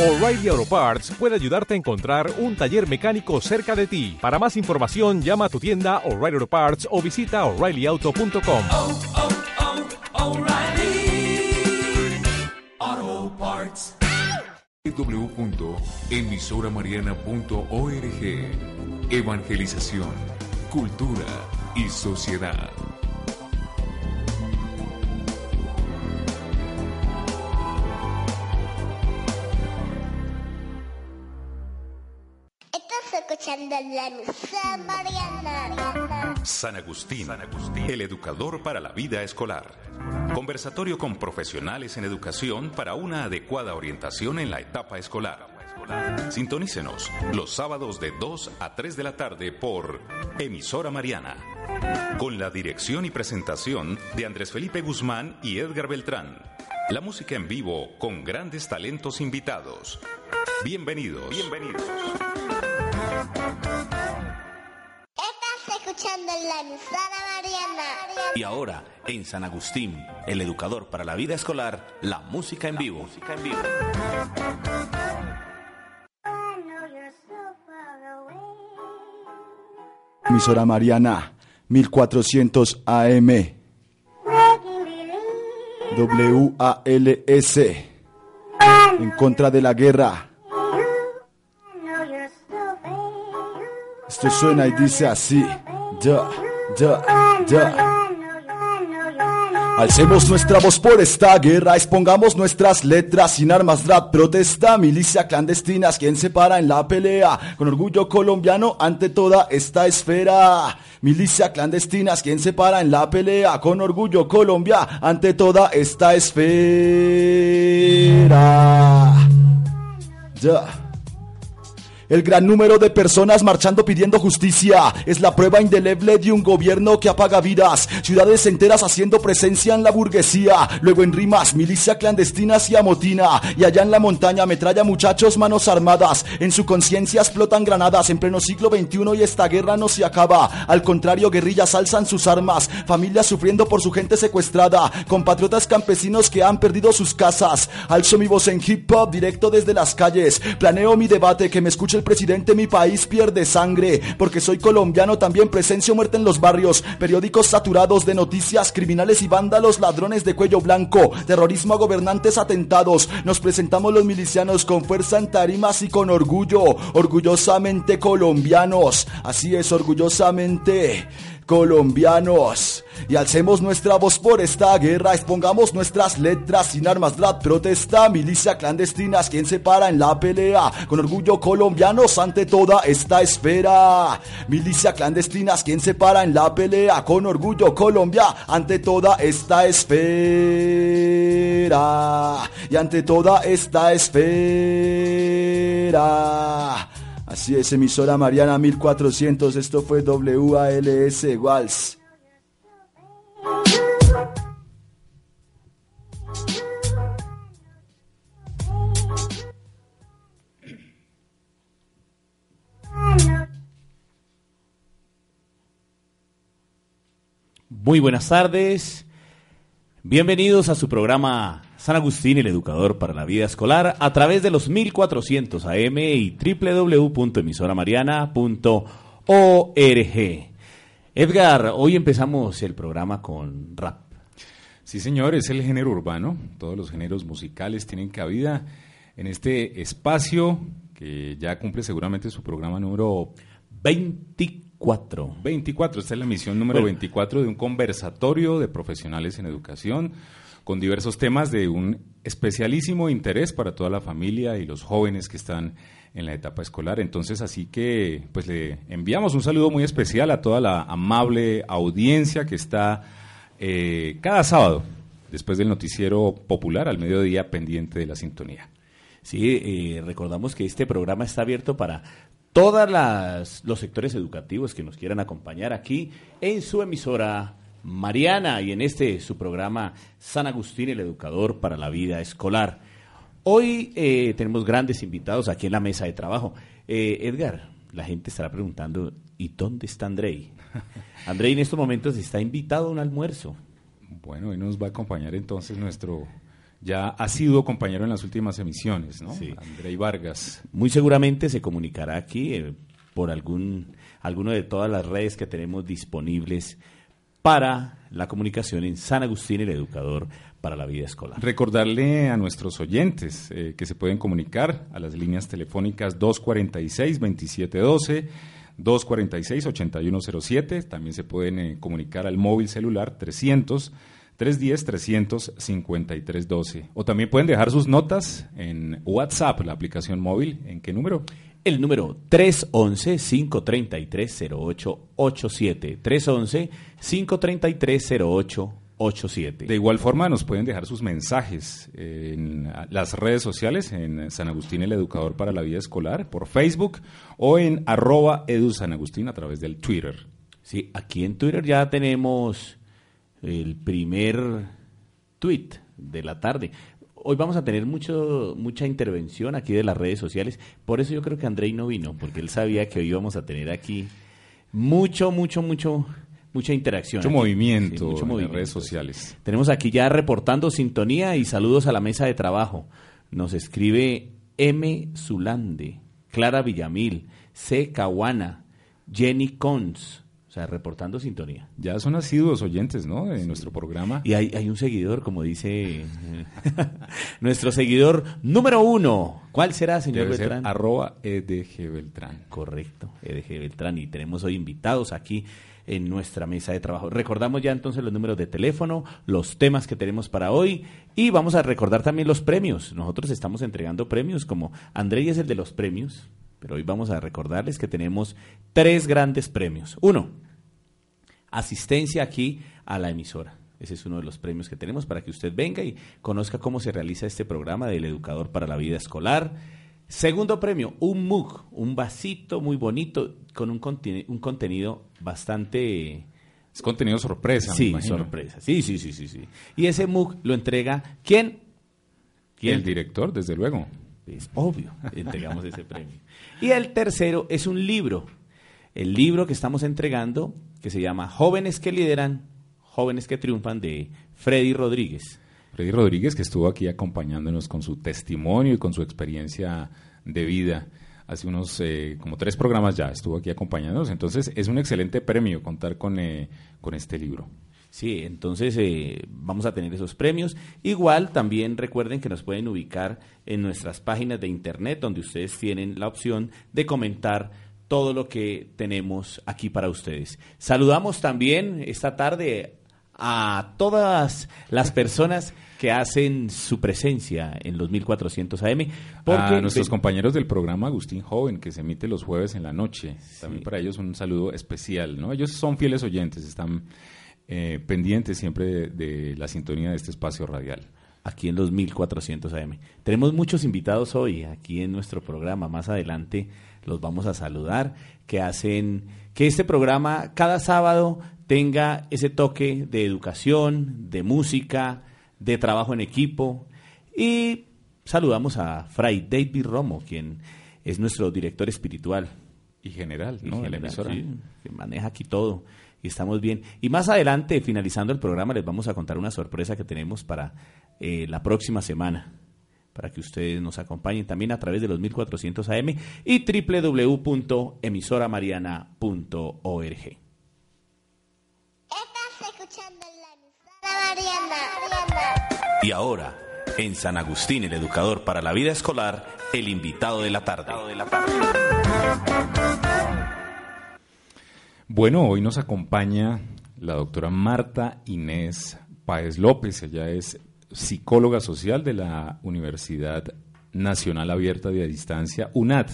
O'Reilly Auto Parts puede ayudarte a encontrar un taller mecánico cerca de ti. Para más información, llama a tu tienda O'Reilly Auto Parts o visita oreillyauto.com. oh, oh, Parts. www.emisoramariana.org Evangelización, cultura y sociedad. Estás escuchando la emisora Mariana. San Agustín, el educador para la vida escolar. Conversatorio con profesionales en educación para una adecuada orientación en la etapa escolar. Sintonícenos los sábados de 2 a 3 de la tarde por Emisora Mariana. Con la dirección y presentación de Andrés Felipe Guzmán y Edgar Beltrán. La música en vivo con grandes talentos invitados. Bienvenidos. Bienvenidos. Estás escuchando la emisora Mariana. Y ahora, en San Agustín, el educador para la vida escolar, la música en vivo. Música en vivo. Emisora Mariana, 1400 AM. WALS. En contra de la guerra. Esto suena y dice así. Ya, ya, ya. Alcemos nuestra voz por esta guerra, expongamos nuestras letras sin armas, rap, protesta, milicia clandestinas, quien se para en la pelea, con orgullo colombiano ante toda esta esfera. Milicia clandestinas, quien se para en la pelea, con orgullo Colombia ante toda esta esfera. Ya. El gran número de personas marchando pidiendo justicia. Es la prueba indeleble de un gobierno que apaga vidas, ciudades enteras haciendo presencia en la burguesía, luego en rimas, milicia clandestinas y amotina, y allá en la montaña metralla muchachos manos armadas, en su conciencia explotan granadas. En pleno siglo XXI y esta guerra no se acaba, al contrario guerrillas alzan sus armas, familias sufriendo por su gente secuestrada, compatriotas campesinos que han perdido sus casas, alzo mi voz en hip hop directo desde las calles, planeo mi debate que me escuche el presidente mi país pierde sangre, porque soy colombiano también presencio muerte en los barrios, periódicos saturados de noticias, criminales y vándalos, ladrones de cuello blanco, terrorismo a gobernantes atentados, nos presentamos los milicianos con fuerza en tarimas y con orgullo, orgullosamente colombianos, así es, orgullosamente colombianos. Y alcemos nuestra voz por esta guerra, expongamos nuestras letras sin armas, rap, protesta, milicia clandestinas, quien se para en la pelea, con orgullo colombianos ante toda esta esfera. Milicia clandestinas, quien se para en la pelea, con orgullo Colombia ante toda esta esfera. Y ante toda esta esfera. Así es, emisora Mariana 1400, esto fue WALS Wals. Muy buenas tardes. Bienvenidos a su programa San Agustín, el educador para la vida escolar, a través de los 1400 AM y www.emisoramariana.org. Edgar, hoy empezamos el programa con rap. Sí, señor, es el género urbano. Todos los géneros musicales tienen cabida en este espacio que ya cumple seguramente su programa número 24. 24. Esta es la emisión número Bueno. 24 de un conversatorio de profesionales en educación con diversos temas de un especialísimo interés para toda la familia y los jóvenes que están en la etapa escolar. Entonces, así que pues le enviamos un saludo muy especial a toda la amable audiencia que está eh, cada sábado después del noticiero popular al mediodía pendiente de la sintonía. Sí, eh, recordamos que este programa está abierto para todos los sectores educativos que nos quieran acompañar aquí en su emisora Mariana y en este su programa San Agustín, el educador para la vida escolar. Hoy eh, tenemos grandes invitados aquí en la mesa de trabajo. Eh, Edgar, la gente estará preguntando, ¿y dónde está Andrei? Andrei en estos momentos está invitado a un almuerzo. Bueno, hoy nos va a acompañar entonces nuestro ya ha sido compañero en las últimas emisiones, ¿no? Sí. Andrei Vargas. Muy seguramente se comunicará aquí eh, por algún alguno de todas las redes que tenemos disponibles para la comunicación en San Agustín, el educador para la vida escolar. Recordarle a nuestros oyentes eh, que se pueden comunicar a las líneas telefónicas 246-2712, 246-8107. También se pueden eh, comunicar al móvil celular 300. 310-353-12. O también pueden dejar sus notas en WhatsApp, la aplicación móvil. ¿En qué número? El número 311-533-0887. 311-533-0887. De igual forma, nos pueden dejar sus mensajes en las redes sociales, en San Agustín el Educador para la Vida Escolar, por Facebook o en arroba edu San Agustín a través del Twitter. Sí, aquí en Twitter ya tenemos el primer tweet de la tarde. Hoy vamos a tener mucho, mucha intervención aquí de las redes sociales. Por eso yo creo que Andrei no vino, porque él sabía que hoy íbamos a tener aquí mucho, mucho, mucho, mucha interacción. Mucho aquí. movimiento Sí, mucho en movimiento. las redes sociales. Tenemos aquí ya reportando sintonía y saludos a la mesa de trabajo. Nos escribe M. Zulande, Clara Villamil, C. Caguana, Jenny Cons. O sea, reportando sintonía. Ya son asiduos oyentes, ¿no? De nuestro programa. Y hay, hay un seguidor, como dice nuestro seguidor número uno. ¿Cuál será, señor Debe ser Beltrán? arroba EDG Beltrán. Correcto, EDG Beltrán. Y tenemos hoy invitados aquí en nuestra mesa de trabajo. Recordamos ya entonces los números de teléfono, los temas que tenemos para hoy y vamos a recordar también los premios. Nosotros estamos entregando premios como Andrei es el de los premios, pero hoy vamos a recordarles que tenemos tres grandes premios. Uno, asistencia aquí a la emisora. Ese es uno de los premios que tenemos para que usted venga y conozca cómo se realiza este programa del Educador para la Vida Escolar. Segundo premio, un mug, un vasito muy bonito con un, un contenido bastante... Es contenido sorpresa, Sí, sorpresa. Sí, sí, sí, sí, sí. Y ese mug lo entrega ¿quién? El director, desde luego. Es obvio, entregamos ese premio. Y el tercero es un libro. El libro que estamos entregando, que se llama Jóvenes que lideran, jóvenes que triunfan, de Freddy Rodríguez. Freddy Rodríguez, que estuvo aquí acompañándonos con su testimonio y con su experiencia de vida. Hace unos, eh, como tres programas ya estuvo aquí acompañándonos. Entonces, es un excelente premio contar con, eh, con este libro. Sí, entonces eh, vamos a tener esos premios. Igual también recuerden que nos pueden ubicar en nuestras páginas de internet donde ustedes tienen la opción de comentar todo lo que tenemos aquí para ustedes. Saludamos también esta tarde a todas las personas que hacen su presencia en los 1400 AM. a nuestros compañeros del programa Agustín Joven, que se emite los jueves en la noche. También para ellos un saludo especial. ¿no? Ellos son fieles oyentes, están eh, pendientes siempre de, de la sintonía de este espacio radial. aquí en los 1400 AM. Tenemos muchos invitados hoy aquí en nuestro programa. Más adelante los vamos a saludar, que hacen que este programa cada sábado tenga ese toque de educación, de música, de trabajo en equipo. Y saludamos a Fray David Romo, quien es nuestro director espiritual. Y general, Y ¿no? de la general, emisora. sí, que maneja aquí todo y estamos bien. Y más adelante, finalizando el programa, les vamos a contar una sorpresa que tenemos para eh, la próxima semana, para que ustedes nos acompañen también a través de los 1400 AM y www.emisoramariana.org. Estás escuchando la emisora Mariana. Y ahora, en San Agustín, el educador para la vida escolar, el invitado de la tarde. Bueno, hoy nos acompaña la doctora Marta Inés Páez López. Ella es psicóloga social de la Universidad Nacional Abierta de Distancia, UNAD.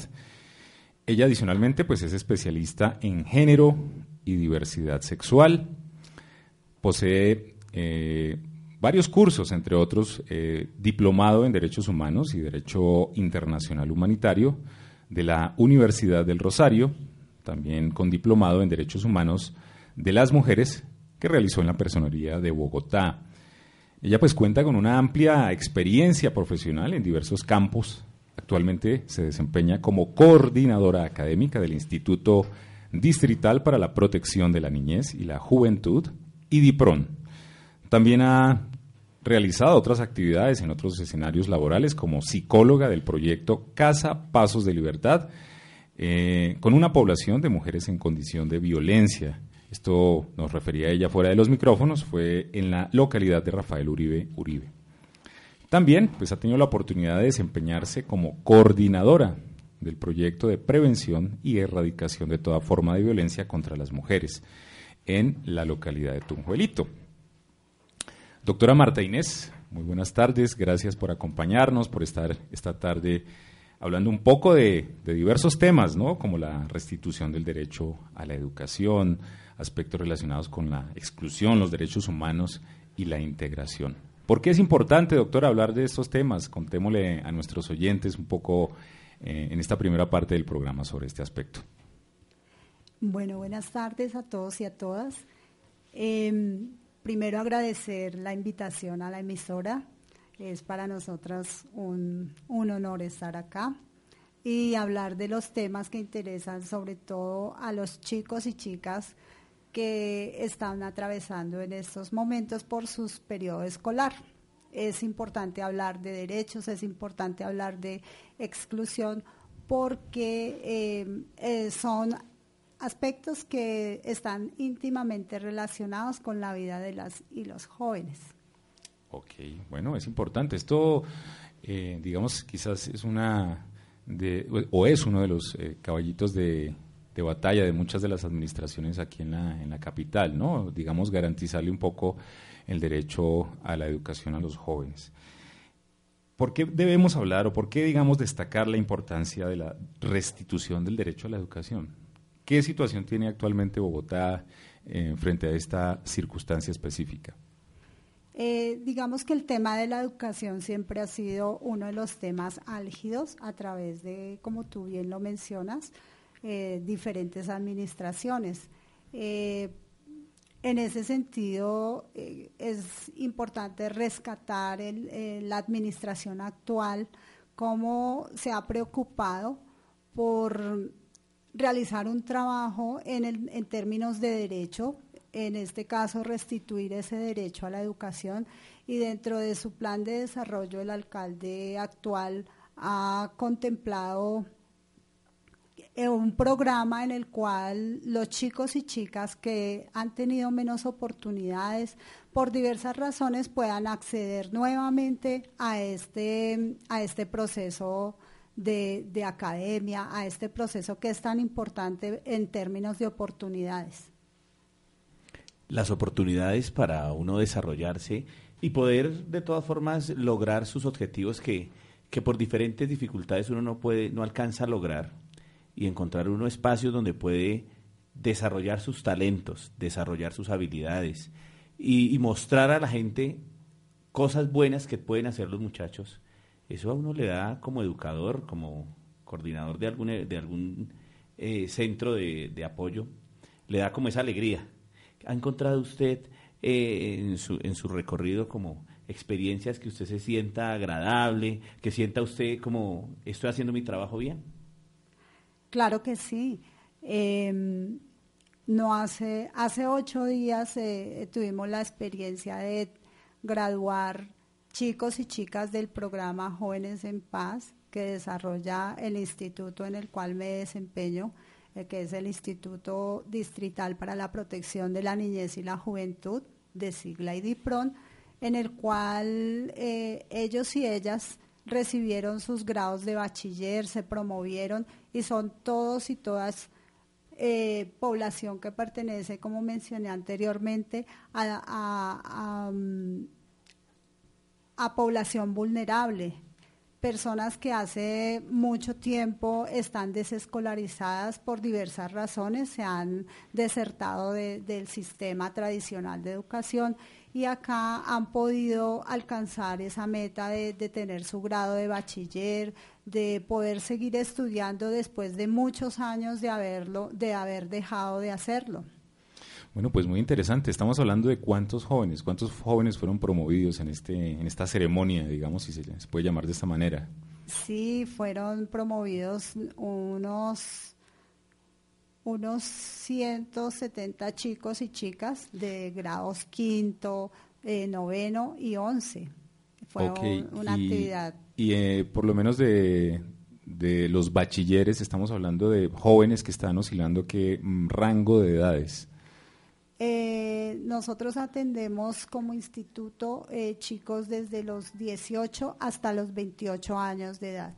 Ella adicionalmente pues, es especialista en género y diversidad sexual. Posee eh, varios cursos, entre otros, eh, diplomado en Derechos Humanos y Derecho Internacional Humanitario de la Universidad del Rosario, también con diplomado en Derechos Humanos de las Mujeres que realizó en la Personería de Bogotá. Ella pues cuenta con una amplia experiencia profesional en diversos campos. Actualmente se desempeña como coordinadora académica del Instituto Distrital para la Protección de la Niñez y la Juventud, IDIPRON. También ha realizado otras actividades en otros escenarios laborales como psicóloga del proyecto Casa Pasos de Libertad, eh, con una población de mujeres en condición de violencia. Esto nos refería ella fuera de los micrófonos, fue en la localidad de Rafael Uribe Uribe. También pues, ha tenido la oportunidad de desempeñarse como coordinadora del proyecto de prevención y erradicación de toda forma de violencia contra las mujeres en la localidad de Tunjuelito. Doctora Marta Inés, muy buenas tardes, gracias por acompañarnos, por estar esta tarde hablando un poco de, diversos temas, ¿no? como la restitución del derecho a la educación, aspectos relacionados con la exclusión, los derechos humanos y la integración. ¿Por qué es importante, doctora, hablar de estos temas? Contémosle a nuestros oyentes un poco eh, en esta primera parte del programa sobre este aspecto. Bueno, buenas tardes a todos y a todas. Em, primero agradecer la invitación a la emisora. Es para nosotras un, un honor estar acá y hablar de los temas que interesan sobre todo a los chicos y chicas que están atravesando en estos momentos por su periodo escolar es importante hablar de derechos, es importante hablar de exclusión, porque eh, eh, son aspectos que están íntimamente relacionados con la vida de las y los jóvenes. Ok, bueno, es importante. Esto, eh, digamos, quizás es una de, o es uno de los caballitos de, de, batalla de muchas de las administraciones aquí en la, en la capital, ¿no? Digamos, garantizarle un poco el derecho a la educación a los jóvenes. ¿Por qué debemos hablar o por qué, digamos, destacar la importancia de la restitución del derecho a la educación? ¿Qué situación tiene actualmente Bogotá eh, frente a esta circunstancia específica? Eh, digamos que el tema de la educación siempre ha sido uno de los temas álgidos a través de, como tú bien lo mencionas, eh, diferentes administraciones. En ese sentido, eh, es importante rescatar eh, la administración actual, cómo se ha preocupado por realizar un trabajo en términos de derecho, en este caso restituir ese derecho a la educación y dentro de su plan de desarrollo el alcalde actual ha contemplado un programa en el cual los chicos y chicas que han tenido menos oportunidades por diversas razones puedan acceder nuevamente a este, a este proceso de, de academia, a este proceso que es tan importante en términos de oportunidades. Las oportunidades para uno desarrollarse y poder de todas formas lograr sus objetivos que, que por diferentes dificultades uno no puede, no alcanza a lograr y encontrar unos espacios donde puede desarrollar sus talentos, desarrollar sus habilidades y, mostrar a la gente cosas buenas que pueden hacer los muchachos. Eso a uno le da como educador, como coordinador de algún, de algún eh, centro de, apoyo, le da como esa alegría. ¿Ha encontrado usted eh, en, su, en su recorrido como experiencias que usted se sienta agradable, que sienta usted como estoy haciendo mi trabajo bien? Claro que sí. Em, no hace, hace ocho días eh, tuvimos la experiencia de graduar chicos y chicas del programa Jóvenes en Paz que desarrolla el instituto en el cual me desempeño, que es el Instituto Distrital para la Protección de la Niñez y la Juventud, de sigla y en el cual eh, ellos y ellas recibieron sus grados de bachiller, se promovieron y son todos y todas eh, población que pertenece, como mencioné anteriormente, a, mm, a, población vulnerable, personas que hace mucho tiempo están desescolarizadas por diversas razones, se han desertado del sistema tradicional de educación y acá han podido alcanzar esa meta de, tener su grado de bachiller, de poder seguir estudiando después de muchos años de haberlo, de haber dejado de hacerlo. Bueno, pues muy interesante. Estamos hablando de cuántos jóvenes, cuántos jóvenes fueron promovidos en este, en esta ceremonia, digamos, si se les puede llamar de esta manera. Sí, fueron promovidos unos unos 170 chicos y chicas de grados quinto, eh, noveno y once. Fue un- una y- actividad. Y eh, por lo menos de, de los bachilleres, estamos hablando de jóvenes que están oscilando qué mm, rango de edades. Eh, nosotros atendemos como instituto eh, chicos desde los 18 hasta los 28 años de edad.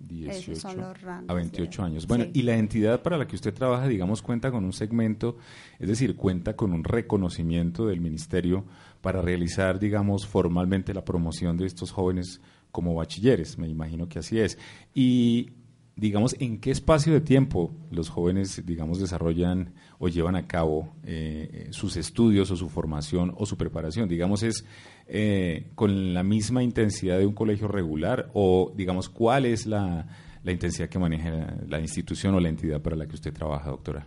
18 Esos son los rangos a de 28 edad. años. Bueno, Sí. y la entidad para la que usted trabaja, digamos, cuenta con un segmento, es decir, cuenta con un reconocimiento del ministerio para realizar, digamos, formalmente la promoción de estos jóvenes como bachilleres. Me imagino que así es. Y, digamos, ¿en qué espacio de tiempo los jóvenes, digamos, desarrollan o llevan a cabo eh, eh, sus estudios o su formación o su preparación? Digamos, ¿es eh, con la misma intensidad de un colegio regular o, digamos, cuál es la, la intensidad que maneja la, institución o la entidad para la que usted trabaja, doctora?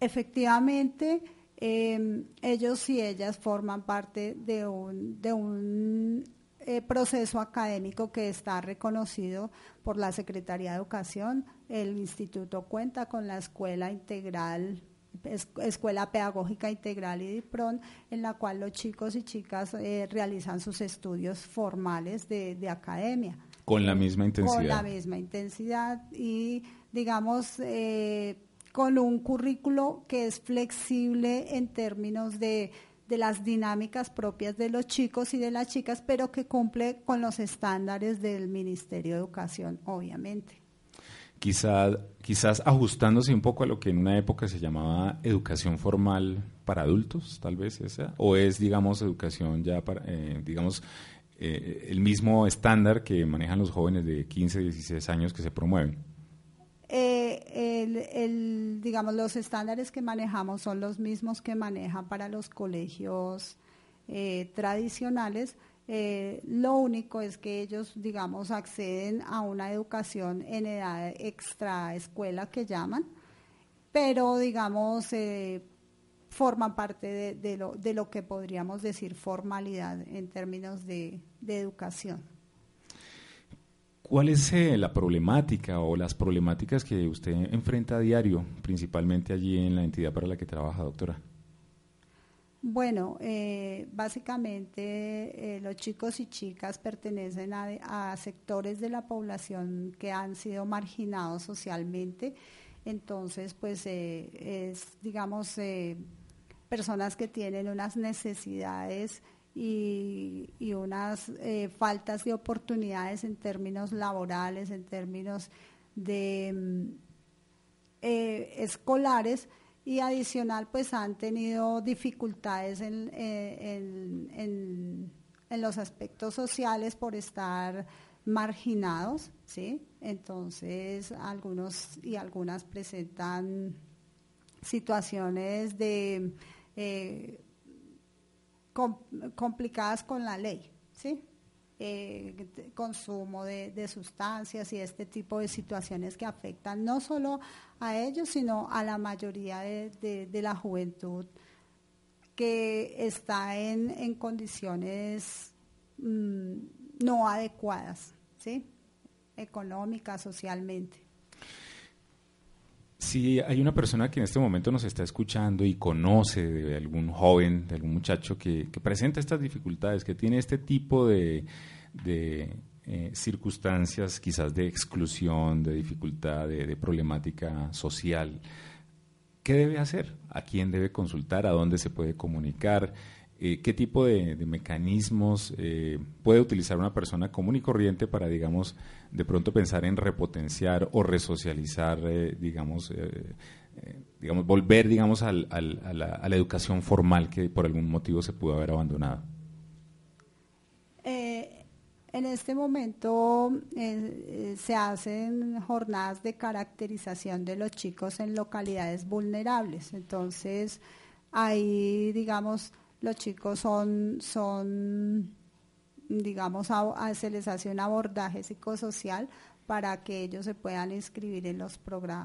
Efectivamente, eh, ellos y ellas forman parte de un, de un eh, proceso académico que está reconocido por la Secretaría de Educación. El instituto cuenta con la escuela integral, es- escuela pedagógica integral y DIPRON, en la cual los chicos y chicas eh, realizan sus estudios formales de, de academia. Con la misma intensidad. Con la misma intensidad y, digamos, eh, con un currículo que es flexible en términos de, de las dinámicas propias de los chicos y de las chicas, pero que cumple con los estándares del Ministerio de Educación, obviamente. Quizás, quizás ajustándose un poco a lo que en una época se llamaba educación formal para adultos, tal vez esa, o es, digamos, educación ya para, eh, digamos, eh, el mismo estándar que manejan los jóvenes de 15, 16 años que se promueven. Eh, digamos, los estándares que manejamos son los mismos que manejan para los colegios eh, tradicionales. Eh, lo único es que ellos, digamos, acceden a una educación en edad extra escuela que llaman, pero, digamos, forman parte de, de lo, de lo que podríamos decir formalidad en términos de, de educación. ¿Cuál es eh, la problemática o las problemáticas que usted enfrenta a diario, principalmente allí en la entidad para la que trabaja, doctora? Bueno, eh, básicamente eh, los chicos y chicas pertenecen a, a sectores de la población que han sido marginados socialmente, entonces pues es, digamos, personas que tienen unas necesidades y, y unas eh, faltas de oportunidades en términos laborales, en términos de mm, eh, escolares y adicional pues han tenido dificultades en, eh, en- en- en los aspectos sociales por estar marginados, ¿sí? Entonces algunos y algunas presentan situaciones de com- complicadas con la ley, ¿sí? Eh, consumo de, de sustancias y este tipo de situaciones que afectan no solo a ellos, sino a la mayoría de, de- la juventud que está en, en condiciones mm, no adecuadas, ¿sí? Económicas, socialmente. Si hay una persona que en este momento nos está escuchando y conoce de algún joven, de algún muchacho que, presenta estas dificultades, que tiene este tipo de, eh, circunstancias quizás de exclusión, de dificultad, de problemática social, ¿qué debe hacer? ¿A quién debe consultar? ¿A dónde se puede comunicar? Eh, ¿Qué tipo de, mecanismos eh, puede utilizar una persona común y corriente para, digamos, de pronto pensar en repotenciar o resocializar, eh, digamos, digamos, volver, digamos, a, la, educación formal que por algún motivo se pudo haber abandonado? En este momento se hacen jornadas de caracterización de los chicos en localidades vulnerables. Entonces, ahí, digamos, los chicos son, son digamos, a- a- se les hace un abordaje psicosocial para que ellos se puedan inscribir en, los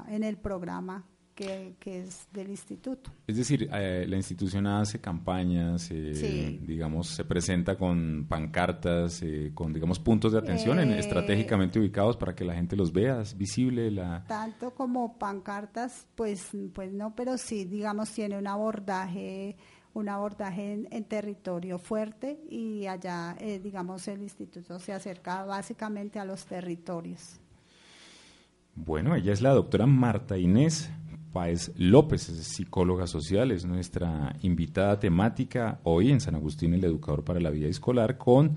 en el programa que, que es del instituto. Es decir, eh, la institución hace campañas, eh, Sí. digamos, se presenta con pancartas, eh, con, digamos, puntos de atención en- Eh, estratégicamente ubicados para que la gente los vea, es visible la... Tanto como pancartas, pues, pues no, pero sí, digamos, tiene un abordaje, un abordaje en, territorio fuerte y allá, eh, digamos, el instituto se acerca básicamente a los territorios. Bueno, ella es la doctora Marta Inés Páez López, es psicóloga social, es nuestra invitada temática hoy en San Agustín, el educador para la vida escolar, con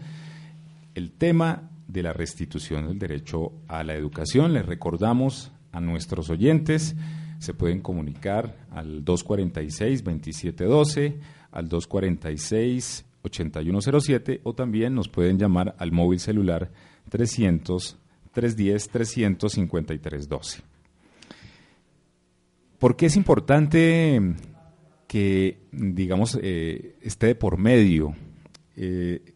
el tema de la restitución del derecho a la educación. Les recordamos a nuestros oyentes, se pueden comunicar al 246-2712, al 246-8107 o también nos pueden llamar al móvil celular 300 310 353 12. ¿Por qué es importante que, digamos, eh, esté de por medio? eh,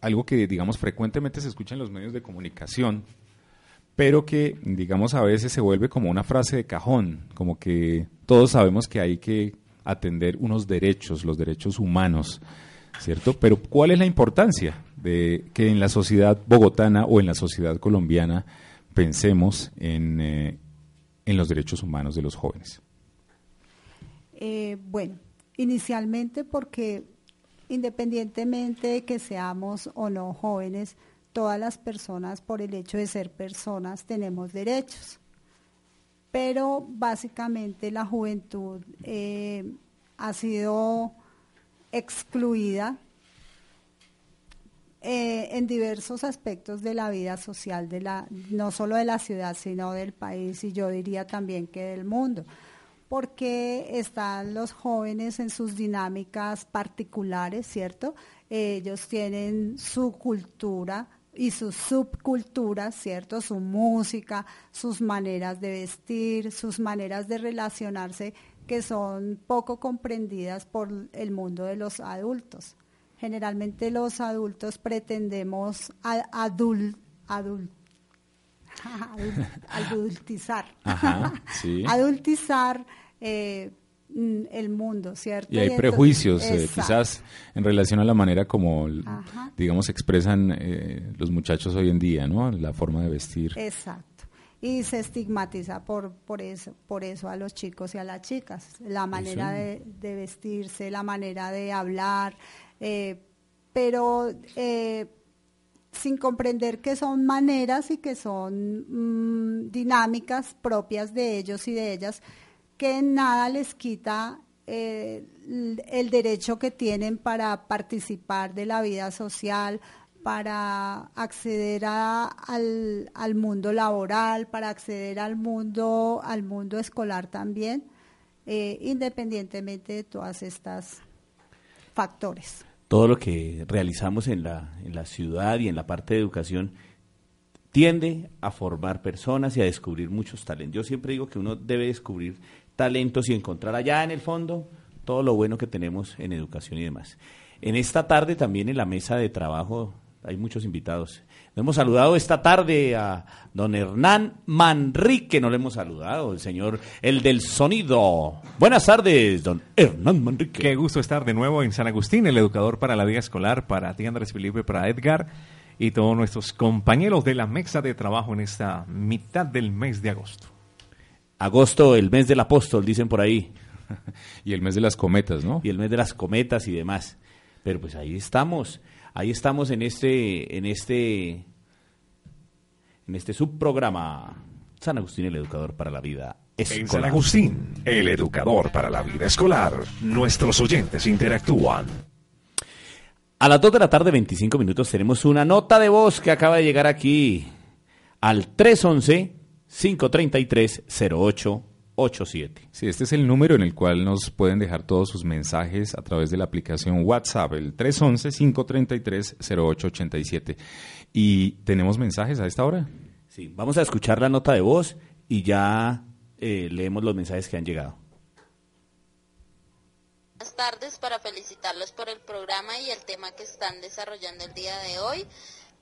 algo que, digamos, frecuentemente se escucha en los medios de comunicación, pero que, digamos, a veces se vuelve como una frase de cajón, como que todos sabemos que hay que atender unos derechos, los derechos humanos, ¿cierto? Pero ¿cuál es la importancia de que en la sociedad bogotana o en la sociedad colombiana pensemos en, eh, en los derechos humanos de los jóvenes? Eh, bueno, inicialmente porque independientemente de que seamos o no jóvenes, todas las personas por el hecho de ser personas tenemos derechos. Pero básicamente la juventud eh, ha sido excluida eh, en diversos aspectos de la vida social, de la, no solo de la ciudad, sino del país y yo diría también que del mundo porque están los jóvenes en sus dinámicas particulares, ¿cierto? Ellos tienen su cultura y sus subculturas, ¿cierto? Su música, sus maneras de vestir, sus maneras de relacionarse que son poco comprendidas por el mundo de los adultos. Generalmente los adultos pretendemos adult, adult, adultizar, Ajá, sí. adultizar eh, el mundo, ¿cierto? Y hay entonces- prejuicios, eh, quizás en relación a la manera como, Ajá. digamos, expresan eh, los muchachos hoy en día, ¿no? La forma de vestir. Exacto. Y se estigmatiza por, por, eso, por eso a los chicos y a las chicas, la manera de, de vestirse, la manera de hablar, eh, pero sin comprender que son maneras y que son mm, dinámicas propias de ellos y de ellas, que nada les quita eh, el derecho que tienen para participar de la vida social, para acceder a- al, al mundo laboral, para acceder al mundo, al mundo escolar también, eh, independientemente de todas estas factores. todo lo que realizamos en la, en la ciudad y en la parte de educación tiende a formar personas y a descubrir muchos talentos. Yo siempre digo que uno debe descubrir talentos y encontrar allá en el fondo todo lo bueno que tenemos en educación y demás. En esta tarde también en la mesa de trabajo hay muchos invitados. Hemos saludado esta tarde a don Hernán Manrique, no le hemos saludado, el señor, el del sonido. Buenas tardes, don Hernán Manrique. Qué gusto estar de nuevo en San Agustín, el educador para la vida escolar, para ti Andrés Felipe, para Edgar y todos nuestros compañeros de la mesa de trabajo en esta mitad del mes de agosto. Agosto, el mes del apóstol, dicen por ahí. Y el mes de las cometas, ¿no? Y el mes de las cometas y demás. Pero pues ahí estamos. Ahí estamos en este, en este, en este subprograma. San Agustín, el educador para la vida En San escolar. Agustín, el educador para la vida escolar, nuestros oyentes interactúan. A las 2 de la tarde, 25 minutos, tenemos una nota de voz que acaba de llegar aquí al 311-533-0887. Sí, este es el número en el cual nos pueden dejar todos sus mensajes a través de la aplicación WhatsApp, el 311-533-0887. ¿Y tenemos mensajes a esta hora? Sí, vamos a escuchar la nota de voz y ya eh, leemos los mensajes que han llegado. Buenas tardes para felicitarlos por el programa y el tema que están desarrollando el día de hoy.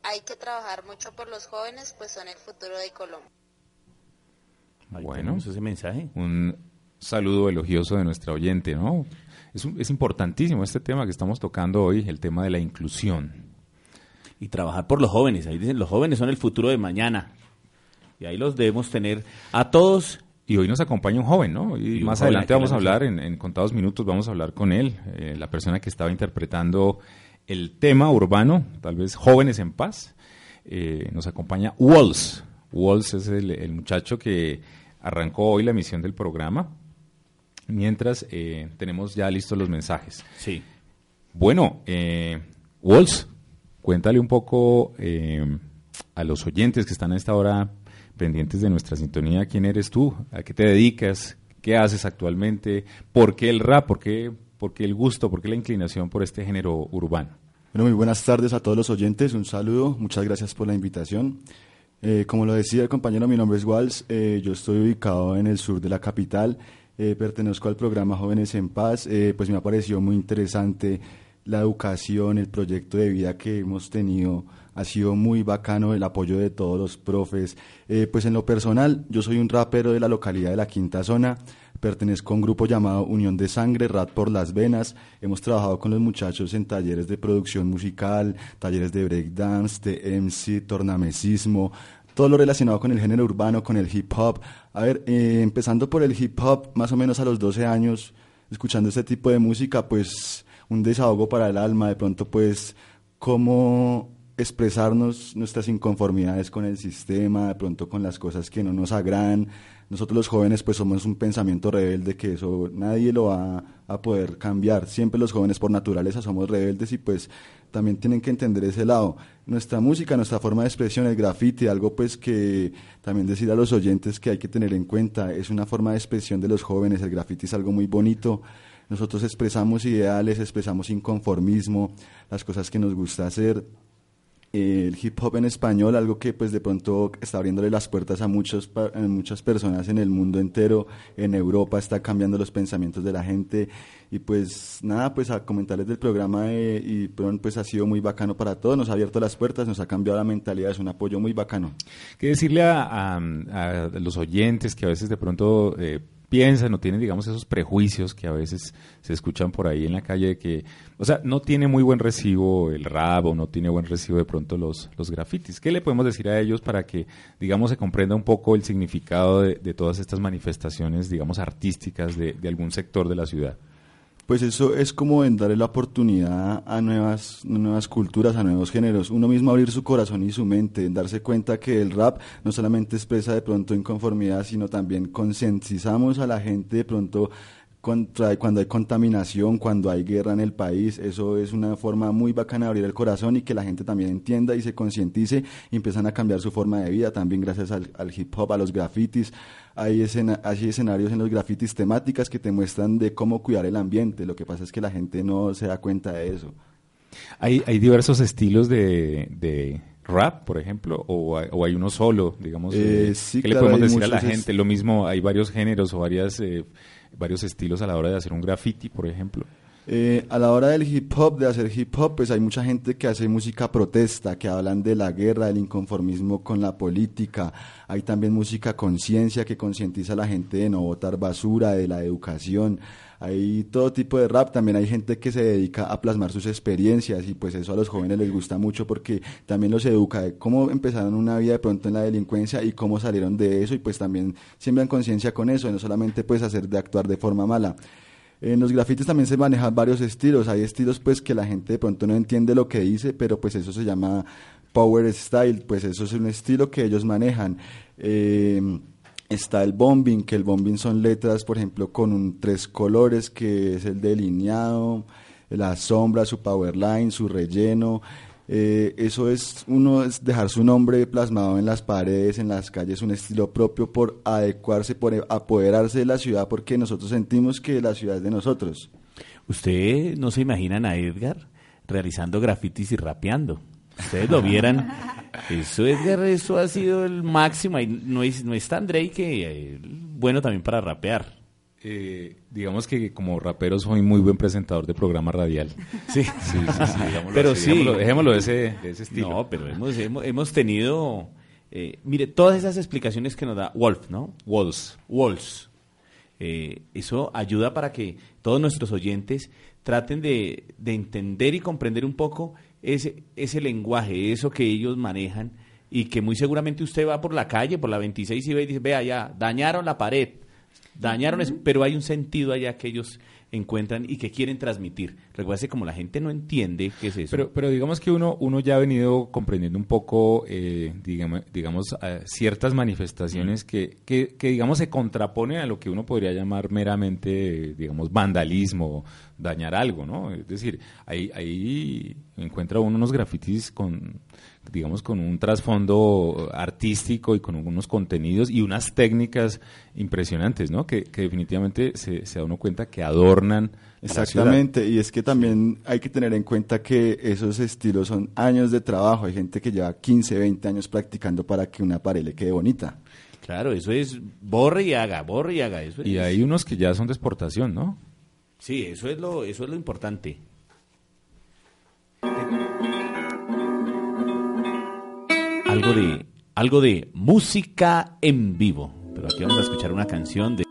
Hay que trabajar mucho por los jóvenes, pues son el futuro de Colombia. Ahí Bueno. ese mensaje. Un saludo elogioso de nuestra oyente, ¿no? Es, un- es importantísimo este tema que estamos tocando hoy, el tema de la inclusión. y trabajar por los jóvenes. Ahí dicen, los jóvenes son el futuro de mañana. Y ahí los debemos tener a todos Y hoy nos acompaña un joven, ¿no? Y, más joven adelante vamos a hablar, en, en contados minutos vamos a hablar con él, eh, la persona que estaba interpretando el tema urbano, tal vez Jóvenes en Paz. Eh, nos acompaña Walls. Walls es el, el muchacho que arrancó hoy la emisión del programa. Mientras eh, tenemos ya listos los mensajes. Sí. Bueno, eh, Walls, cuéntale un poco eh, a los oyentes que están a esta hora pendientes de nuestra sintonía, quién eres tú, a qué te dedicas, qué haces actualmente, por qué el rap, por qué, por qué el gusto, por qué la inclinación por este género urbano. Bueno, muy buenas tardes a todos los oyentes, un saludo, muchas gracias por la invitación. Eh, como lo decía el compañero, mi nombre es Walls, eh, yo estoy ubicado en el sur de la capital, eh, pertenezco al programa Jóvenes en Paz, eh, pues me ha parecido muy interesante la educación, el proyecto de vida que hemos tenido, ha sido muy bacano el apoyo de todos los profes. Pues en lo personal, yo soy un rapero de la localidad de la Quinta Zona, pertenezco a un grupo llamado Unión de Sangre, Rat por las Venas. Hemos trabajado con los muchachos en talleres de producción musical, talleres de breakdance, de MC, tornamesismo, todo lo relacionado con el género urbano, con el hip hop. A ver, eh, empezando por el hip hop, más o menos a los 12 años, escuchando este tipo de música, pues un desahogo para el alma, de pronto pues cómo expresarnos nuestras inconformidades con el sistema, de pronto con las cosas que no nos agradan. Nosotros los jóvenes pues somos un pensamiento rebelde que eso nadie lo va a poder cambiar. Siempre los jóvenes por naturaleza somos rebeldes y pues también tienen que entender ese lado. Nuestra música, nuestra forma de expresión, el graffiti, algo pues que también decir a los oyentes que hay que tener en cuenta, es una forma de expresión de los jóvenes, el graffiti es algo muy bonito. Nosotros expresamos ideales, expresamos inconformismo, las cosas que nos gusta hacer. El hip hop en español, algo que pues de pronto está abriéndole las puertas a muchos, a muchas personas en el mundo entero, en Europa está cambiando los pensamientos de la gente y pues nada, pues a comentarles del programa eh, y pues ha sido muy bacano para todos, nos ha abierto las puertas, nos ha cambiado la mentalidad, es un apoyo muy bacano. ¿Qué decirle a los oyentes que a veces de pronto eh, piensan o tienen, digamos, esos prejuicios que a veces se escuchan por ahí en la calle de que, o sea, no tiene muy buen recibo el rap o no tiene buen recibo de pronto los, los grafitis? ¿Qué le podemos decir a ellos para que, digamos, se comprenda un poco el significado de, de todas estas manifestaciones, digamos, artísticas de, de algún sector de la ciudad? Pues eso es como en darle la oportunidad a nuevas, nuevas culturas, a nuevos géneros. Uno mismo abrir su corazón y su mente, en darse cuenta que el rap no solamente expresa de pronto inconformidad, sino también concientizamos a la gente de pronto contra, cuando hay contaminación, cuando hay guerra en el país. Eso es una forma muy bacana de abrir el corazón y que la gente también entienda y se concientice y empiezan a cambiar su forma de vida también gracias al, al hip hop, a los grafitis. Hay, escena- hay escenarios en los grafitis temáticas que te muestran de cómo cuidar el ambiente. Lo que pasa es que la gente no se da cuenta de eso. ¿Hay, hay diversos estilos de, de rap, por ejemplo, o hay, o hay uno solo, digamos? Eh, eh, sí, ¿Qué claro, le podemos decir a la gente? Lo mismo, hay varios géneros o varias, eh, varios estilos a la hora de hacer un graffiti, por ejemplo. Eh, a la hora del hip hop, de hacer hip hop, pues hay mucha gente que hace música protesta, que hablan de la guerra, del inconformismo con la política. Hay también música conciencia que concientiza a la gente de no botar basura, de la educación. Hay todo tipo de rap, también hay gente que se dedica a plasmar sus experiencias y pues eso a los jóvenes les gusta mucho porque también los educa de cómo empezaron una vida de pronto en la delincuencia y cómo salieron de eso y pues también siembran conciencia con eso y no solamente pues hacer de actuar de forma mala. En los grafitis también se manejan varios estilos. Hay estilos pues que la gente de pronto no entiende lo que dice, pero pues eso se llama power style, pues eso es un estilo que ellos manejan. Eh, está el bombing, que el bombing son letras, por ejemplo, con un, tres colores, que es el delineado, la sombra, su power line, su relleno. Eh, eso es uno es dejar su nombre plasmado en las paredes, en las calles, un estilo propio por adecuarse, por apoderarse de la ciudad, porque nosotros sentimos que la ciudad es de nosotros. ¿Usted no se imaginan a Edgar realizando grafitis y rapeando? Ustedes lo vieran. Eso, Edgar, eso ha sido el máximo. Y no es, no es tan Drake que eh, bueno también para rapear. Eh, digamos que como rapero soy muy buen presentador de programa radial. Sí, sí, sí, sí, pero así, sí. dejémoslo, dejémoslo de ese, de ese estilo. No, pero hemos, hemos, hemos tenido, eh, mire, todas esas explicaciones que nos da Wolf, ¿no? Walls. Walls. Eh, eso ayuda para que todos nuestros oyentes traten de, de entender y comprender un poco ese, ese lenguaje, eso que ellos manejan y que muy seguramente usted va por la calle, por la 26 y ve y dice, vea ya, dañaron la pared, dañaron eso, pero hay un sentido allá que ellos encuentran y que quieren transmitir. Que como la gente no entiende qué es eso. Pero, pero digamos que uno, uno ya ha venido comprendiendo un poco, eh, digamos, digamos eh, ciertas manifestaciones que, que, que, digamos, se contraponen a lo que uno podría llamar meramente, digamos, vandalismo, dañar algo, ¿no? Es decir, ahí, ahí encuentra uno unos grafitis con digamos, con un trasfondo artístico y con unos contenidos y unas técnicas impresionantes, ¿no? Que, que definitivamente se, se, da uno cuenta que adornan. Exactamente, y es que también hay que tener en cuenta que esos estilos son años de trabajo. Hay gente que lleva 15, 20 años practicando para que una pared le quede bonita. Claro, eso es borre y haga, borre y haga. Eso y hay unos que ya son de exportación, ¿no? Sí, eso es lo, eso es lo importante. Algo de algo de música en vivo. Pero aquí vamos a escuchar una canción de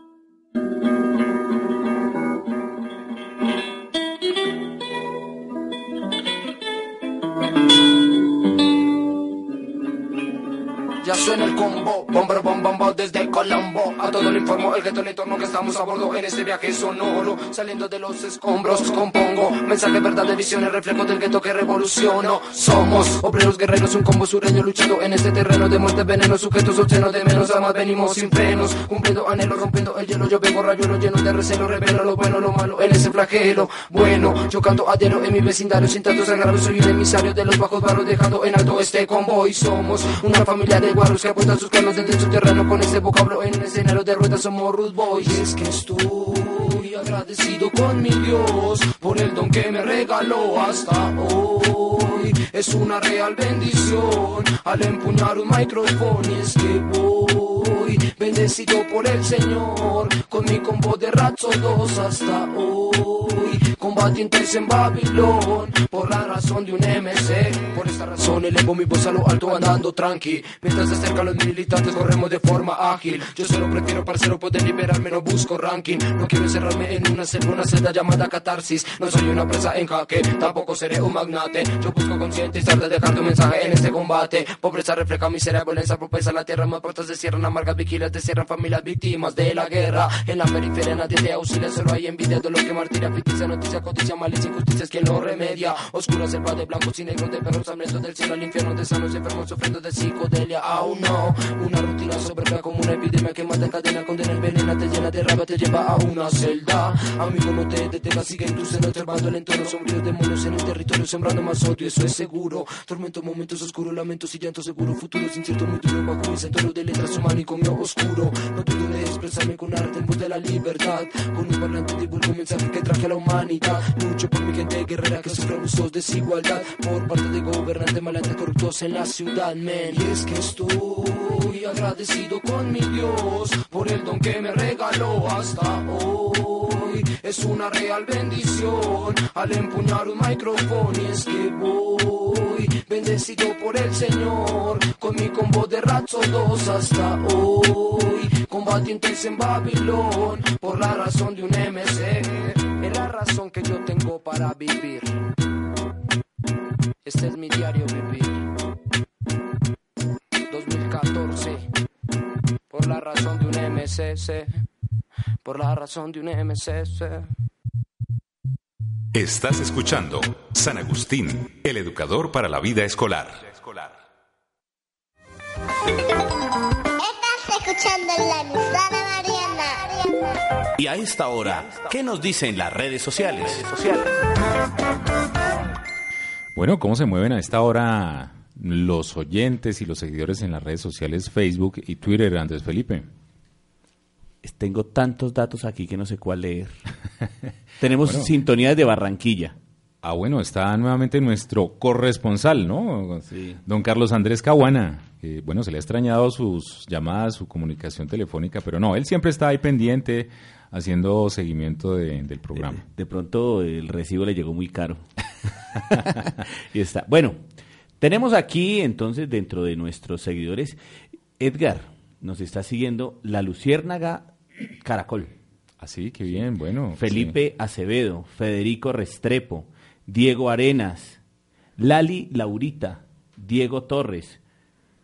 Ya suena el combo, bomber bom bom bom desde Colombo. A todo le informo el gueto el entorno que estamos a bordo en este viaje sonoro. Saliendo de los escombros, compongo mensaje, verdad de visiones, reflejo del gueto que revoluciono. Somos obreros guerreros, un combo sureño luchando en este terreno de muerte, veneno, sujetos obscenos de menos. Además venimos sin frenos, cumpliendo anhelo, rompiendo el hielo. Yo vengo rayuelo lleno de recelo, revelo lo bueno, lo malo en ese flagelo. Bueno, yo canto a diario en mi vecindario sin tantos agravios. Soy un emisario de los bajos barros, dejando en alto este convoy. Somos una familia de guarros que apuntan sus carnos desde su terreno con este vocablo en el escenario de ruedas somos rude boys y es que estoy agradecido con mi Dios por el don que me regaló hasta hoy. Es una real bendición al empuñar un micrófono es que voy bendecido por el Señor con mi combo de ratos dos hasta hoy. Combatientes en Babilón por la razón de un MC por esta razón elevo mi voz a lo alto andando tranqui. Mientras se acercan los militantes corremos de forma ágil. Yo solo prefiero parcero poder liberarme no busco ranking. No quiero encerrarme en una celda una celda llamada catarsis. No soy una presa en jaque tampoco seré un magnate. Yo busco concientizar de dejar tu mensaje en este combate. Pobreza refleja miseria violencia propensa la tierra más puertas se cierran amargas vigilas te cierran familias víctimas de la guerra. En la periferia nadie te auxilia solo hay envidia de lo que martiria ficticia noticia codicia malicia injusticia es quien lo remedia. Oscura selva de blancos y negros de perros hambrientos del cielo al infierno de sanos y enfermos sufriendo de psicodelia. Aún no. Una rutina soberbia como una epidemia que mata cadena condena envenena te llena de rabia te lleva a una celda. Amigo no te detengas sigue induciendo observando el entorno sombrío demonios en el territorio sembrando más odio eso es seguro. Tormento momentos oscuros lamentos y llanto seguro futuros incierto muy duro bajo centro de letras humanicomio oscuro. No dudo de expresarme con arte en voz de la libertad. Con un parlante divulgo un mensaje que traje a la humanidad. Lucho por mi gente guerrera que sufre abusos desigualdad. Por parte de gobernantes malantes corruptos en la ciudad men. Y es que estoy agradecido con mi Dios por el don que me regaló hasta hoy. Es una real bendición al empuñar un micrófono. Y es que voy bendecido por el Señor con mi combo de dos hasta hoy. Combatientes en Babilón por la razón de un MC es la razón que yo tengo para vivir. Este es mi diario vivir. 2014 por la razón de un MCC por la razón de un MCC Estás escuchando San Agustín, el educador para la vida escolar. Estás escuchando la emisora Mariana. Y a esta hora, ¿qué nos dicen las redes sociales? Bueno, ¿cómo se mueven a esta hora los oyentes y los seguidores en las redes sociales Facebook y Twitter, Andrés Felipe? Tengo tantos datos aquí que no sé cuál leer. Tenemos Bueno. sintonías de Barranquilla. Ah, bueno, está nuevamente nuestro corresponsal, ¿no? Sí. Don Carlos Andrés Caguana. bueno, se le ha extrañado sus llamadas, su comunicación telefónica, pero no, él siempre está ahí pendiente haciendo seguimiento de- del programa. De pronto el recibo le llegó muy caro. y está. Bueno, tenemos aquí entonces dentro de nuestros seguidores, Edgar nos está siguiendo la Luciérnaga Caracol. Así, qué bien, bueno. Felipe Acevedo, Federico Restrepo, Diego Arenas, Lali Laurita, Diego Torres,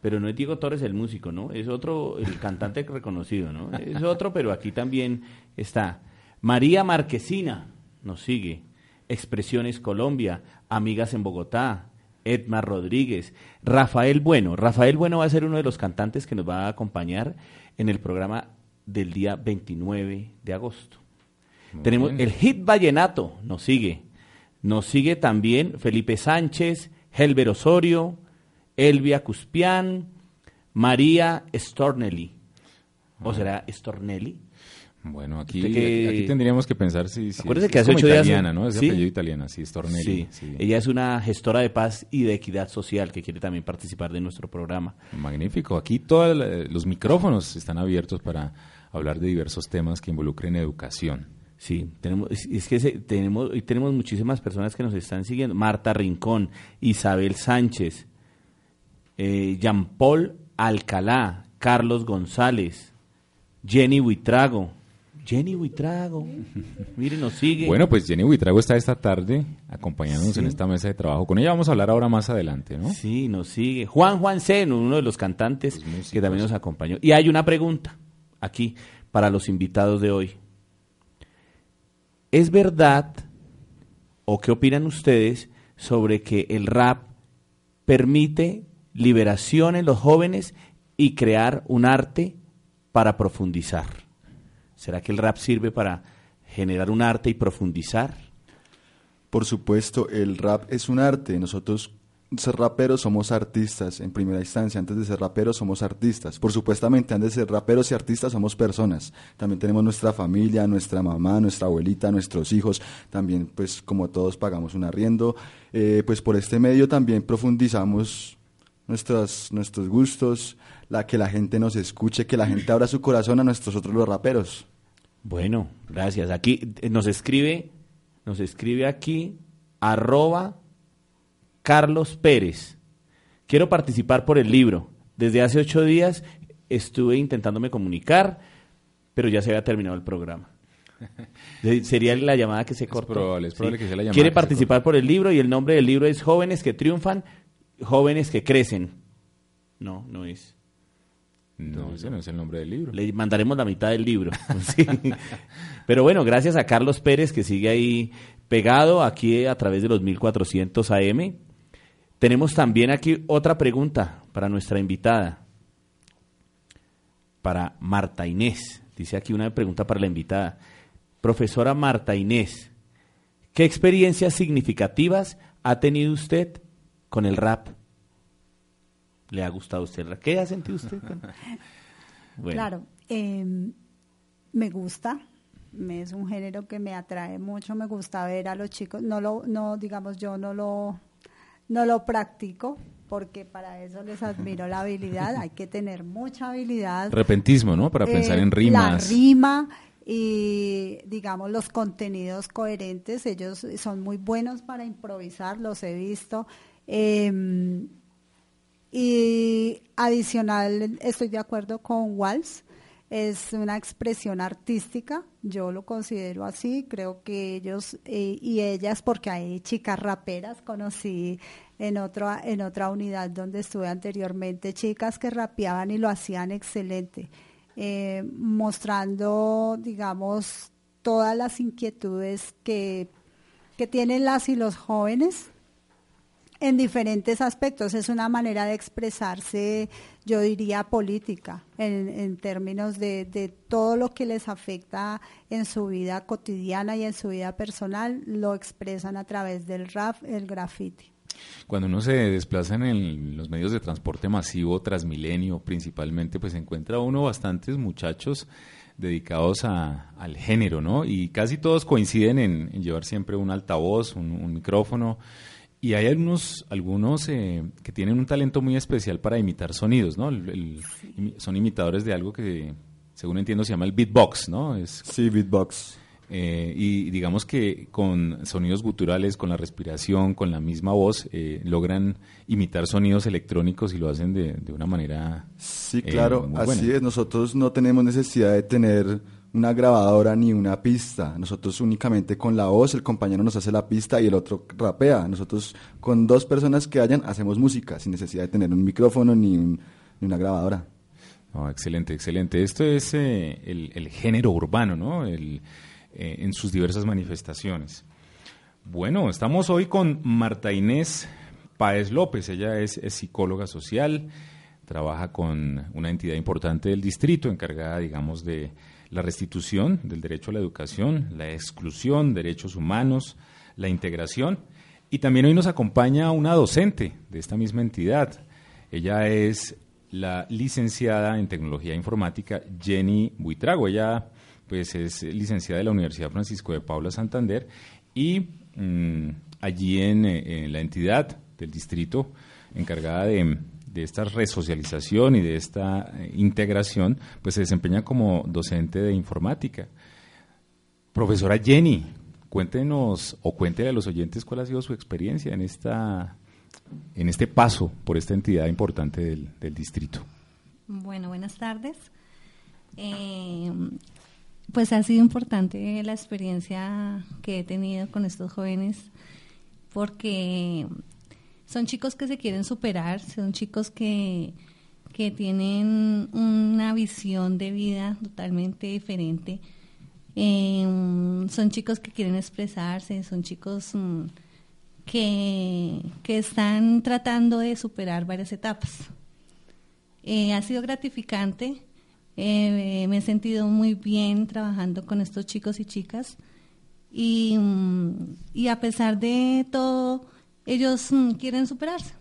pero no es Diego Torres el músico, ¿no? Es otro, el cantante reconocido, ¿no? Es otro, pero aquí también está. María Marquesina nos sigue. Expresiones Colombia, Amigas en Bogotá, Edmar Rodríguez, Rafael Bueno. Rafael Bueno va a ser uno de los cantantes que nos va a acompañar en el programa del día 29 de agosto. Tenemos el hit vallenato, nos sigue. Nos sigue también Felipe Sánchez, Helber Osorio, Elvia Cuspián, María Stornelli. ¿O será Stornelli? Bueno, aquí, que- aquí tendríamos que pensar si, si Acuérdese es que hace como ocho días- italiana, ¿no? Es ¿Sí? apellido italiana, sí, Stornelli. Sí. sí. Ella es una gestora de paz y de equidad social que quiere también participar de nuestro programa. Magnífico. Aquí todos los micrófonos están abiertos para hablar de diversos temas que involucren educación. Sí, tenemos, es, que se- tenemos, y tenemos muchísimas personas que nos están siguiendo. Marta Rincón, Isabel Sánchez, eh, Jean-Paul Alcalá, Carlos González, Jenny Huitrago. Jenny Huitrago, mire, nos sigue. Bueno, pues Jenny Buitrago está esta tarde acompañándonos Sí. en esta mesa de trabajo. Con ella vamos a hablar ahora más adelante, ¿no? Sí, nos sigue. Juan Juan Seno, uno de los cantantes que también nos acompañó. Y hay una pregunta aquí para los invitados de hoy. ¿Es verdad o qué opinan ustedes sobre que el rap permite liberación en los jóvenes y crear un arte para profundizar? ¿Será que el rap sirve para generar un arte y profundizar? Por supuesto, el rap es un arte. Nosotros, ser raperos, somos artistas en primera instancia. Antes de ser raperos, somos artistas. Por supuestamente, antes de ser raperos y artistas, somos personas. También tenemos nuestra familia, nuestra mamá, nuestra abuelita, nuestros hijos. También, pues, como todos, pagamos un arriendo. Eh, pues por este medio también profundizamos nuestros, nuestros gustos, la, que la gente nos escuche, que la gente abra su corazón a nosotros los raperos. Bueno, gracias. Aquí eh, nos escribe, nos escribe aquí, arroba Carlos Pérez. Quiero participar por el libro. Desde hace ocho días estuve intentándome comunicar, pero ya se había terminado el programa. Sería la llamada que se cortó. probable, es probable que sea la llamada Quiere participar por el libro y el nombre del libro es Jóvenes que triunfan, jóvenes que crecen. No, no es. No, ese no es el nombre del libro. Le mandaremos la mitad del libro. Sí. Pero bueno, gracias a Carlos Pérez que sigue ahí pegado aquí a través de los 1400 AM. Tenemos también aquí otra pregunta para nuestra invitada, para Marta Inés. Dice aquí una pregunta para la invitada. Profesora Marta Inés, ¿qué experiencias significativas ha tenido usted con el rap? ¿Le ha gustado a usted el rap? ¿Qué ha sentido usted? con- Bueno. Claro, eh, me gusta, es un género que me atrae mucho, me gusta ver a los chicos, no lo, no, digamos, yo no lo, no lo practico, porque para eso les admiro la habilidad, hay que tener mucha habilidad. Repentismo, ¿no? Para pensar Eh, en rimas. La rima y, digamos, los contenidos coherentes. Ellos son muy buenos para improvisar, los he visto. Eh, y adicional, estoy de acuerdo con Waltz. Es una expresión artística, yo lo considero así, creo que ellos eh, y ellas, porque hay chicas raperas, conocí en, otro, en otra unidad donde estuve anteriormente, chicas que rapeaban y lo hacían excelente, eh, mostrando, digamos, todas las inquietudes que, que tienen las y los jóvenes en diferentes aspectos. Es una manera de expresarse, yo diría, política, en, en términos de, de todo lo que les afecta en su vida cotidiana y en su vida personal, lo expresan a través del rap, el graffiti. Cuando uno se desplaza en el- los medios de transporte masivo, Transmilenio principalmente, pues encuentra uno bastantes muchachos dedicados a- al género, ¿no? Y casi todos coinciden en, en llevar siempre un altavoz, un, un micrófono. Y hay algunos, algunos eh, que tienen un talento muy especial para imitar sonidos, ¿no? El- el- imi- son imitadores de algo que, según entiendo, se llama el beatbox, ¿no? Es, Sí, beatbox. eh, y digamos que con sonidos guturales, con la respiración, con la misma voz, eh, logran imitar sonidos electrónicos y lo hacen de, de una manera. Sí, eh, claro, muy así buena. es. Nosotros no tenemos necesidad de tener una grabadora ni una pista. Nosotros únicamente con la voz, el compañero nos hace la pista y el otro rapea. Nosotros con dos personas que hayan hacemos música sin necesidad de tener un micrófono ni un, ni una grabadora. Excelente, excelente. Esto es eh, el, género urbano, ¿no? El, eh, en sus diversas manifestaciones. Bueno, estamos hoy con Marta Inés Páez López. Ella es psicóloga social, trabaja con una entidad importante del distrito encargada, digamos, de la restitución del derecho a la educación, la exclusión, derechos humanos, la integración. Y también hoy nos acompaña una docente de esta misma entidad. Ella es la licenciada en tecnología informática Jenny Buitrago. Ella pues es licenciada de la Universidad Francisco de Paula Santander y mm, allí eh, en la entidad del distrito encargada de, de esta resocialización y de esta eh, integración, pues se desempeña como docente de informática. Profesora Jenny, cuéntenos o cuéntele a los oyentes cuál ha sido su experiencia en esta en este paso por esta entidad importante del, distrito. Bueno, buenas tardes. Eh, pues ha sido importante la experiencia que he tenido con estos jóvenes porque son chicos que se quieren superar, son chicos que, que tienen una visión de vida totalmente diferente. Eh, son chicos que quieren expresarse, son chicos mm, que, que están tratando de superar varias etapas. Eh, ha sido gratificante, eh, me he sentido muy bien trabajando con estos chicos y chicas y, mm, y a pesar de todo, ellos mm, quieren superarse.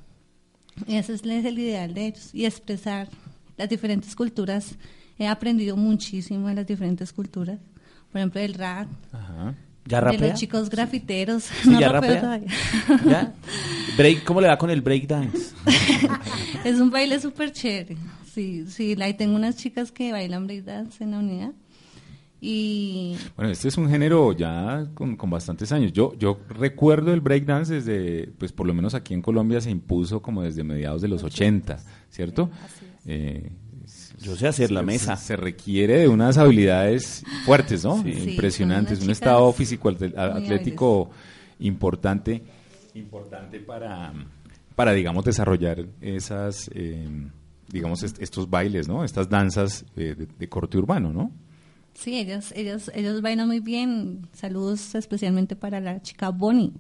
Ese es, el ideal de ellos y expresar las diferentes culturas. He aprendido muchísimo de las diferentes culturas, por ejemplo, el rap, Ajá. ¿Ya de rapea? los chicos grafiteros. Sí, no ya rapea. todavía. ¿Ya? Break, ¿Cómo le va con el break dance? es un baile súper chévere. Sí, sí, ahí tengo unas chicas que bailan breakdance en la unidad. Y Bueno, este es un género ya con, con bastantes años. Yo, yo recuerdo el breakdance desde, pues por lo menos aquí en Colombia se impuso como desde mediados de los 80, ¿cierto? Eh, Yo sé hacer la se- mesa. Se, se requiere de unas habilidades fuertes, ¿no? Sí. Impresionantes, un estado físico atlético importante, importante para, para digamos, desarrollar esas, eh, digamos, est- estos bailes, ¿no? Estas danzas eh, de, de corte urbano, ¿no? Sí, ellos, ellos, ellos bailan muy bien. Saludos especialmente para la chica Bonnie.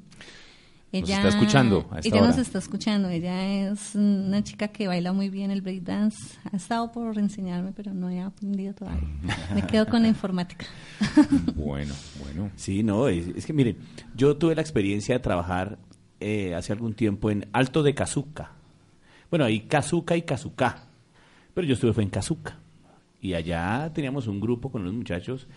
Nos está escuchando a esta ella nos está escuchando. Ella es una chica que baila muy bien el breakdance. Ha estado por enseñarme, pero no he aprendido todavía. Me quedo con la informática. Bueno, bueno. Sí, no, es, es que miren, yo tuve la experiencia de trabajar eh, hace algún tiempo en Alto de Cazuca. Bueno, hay Cazuca y Cazuca, pero yo estuve fue en Cazuca. Y allá teníamos un grupo con unos muchachos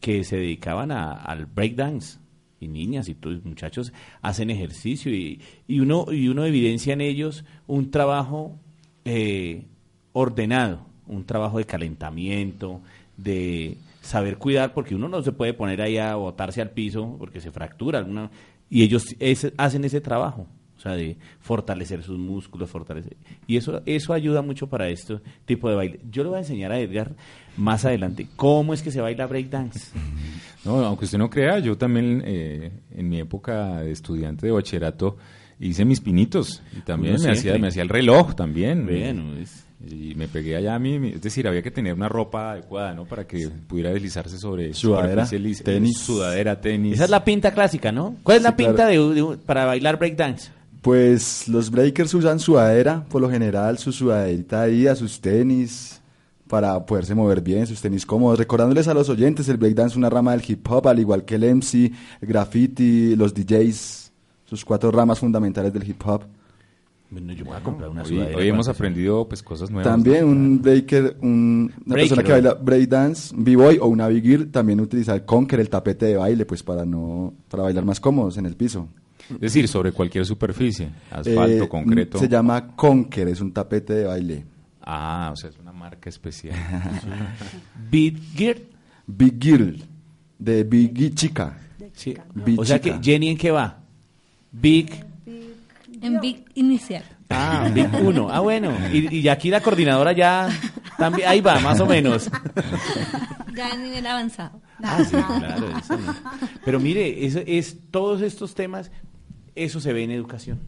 que se dedicaban a- al breakdance. Y niñas y todos los muchachos hacen ejercicio y, y uno y uno evidencia en ellos un trabajo eh, ordenado, un trabajo de calentamiento, de saber cuidar, porque uno no se puede poner ahí a botarse al piso porque se fractura alguna y ellos hacen ese trabajo, sea, de fortalecer sus músculos, fortalecer y eso eso ayuda mucho para este tipo de baile. Yo le voy a enseñar a Edgar más adelante cómo es que se baila breakdance. No, aunque usted no crea, yo también eh, en mi época de estudiante de bachillerato hice mis pinitos y también Uno me siempre. hacía, me hacía el reloj también. Bueno, es- Y me pegué allá a mí, es decir, había que tener una ropa adecuada, ¿no? Para que pudiera deslizarse sobre Sudadera, tenis. sudadera, tenis. Esa es la pinta clásica, ¿no? ¿Cuál es la pinta claro. de, para bailar breakdance? Pues los breakers usan sudadera, por lo general, su sudaderita ahí, a sus tenis, para poderse mover bien, sus tenis cómodos. Recordándoles a los oyentes, el breakdance es una rama del hip hop, al igual que el MC, el graffiti, los DJs, sus cuatro ramas fundamentales del hip hop. Bueno, yo voy a comprar una Hoy, sudadera. hoy hemos aprendido pues cosas nuevas. También un breaker, un- una Breaker, persona que baila breakdance, un b-boy o una big girl, también utiliza el conker, el tapete de baile, pues para no, para bailar más cómodos en el piso. Es decir, sobre cualquier superficie, asfalto, Eh, concreto. Se llama conker, es un tapete de baile. Ah, o sea, es una marca especial. Beat Gear. Big girl, de big chica. Sí. Big O sea chica. que Jenny en qué va? Big. En Big Inicial. Ah, Big 1. Ah, bueno. Y, y aquí la coordinadora ya también ahí va, más o menos. Ya a nivel avanzado. Ah, sí, claro. eso no. Pero mire, eso es todos estos temas, eso se ve en educación.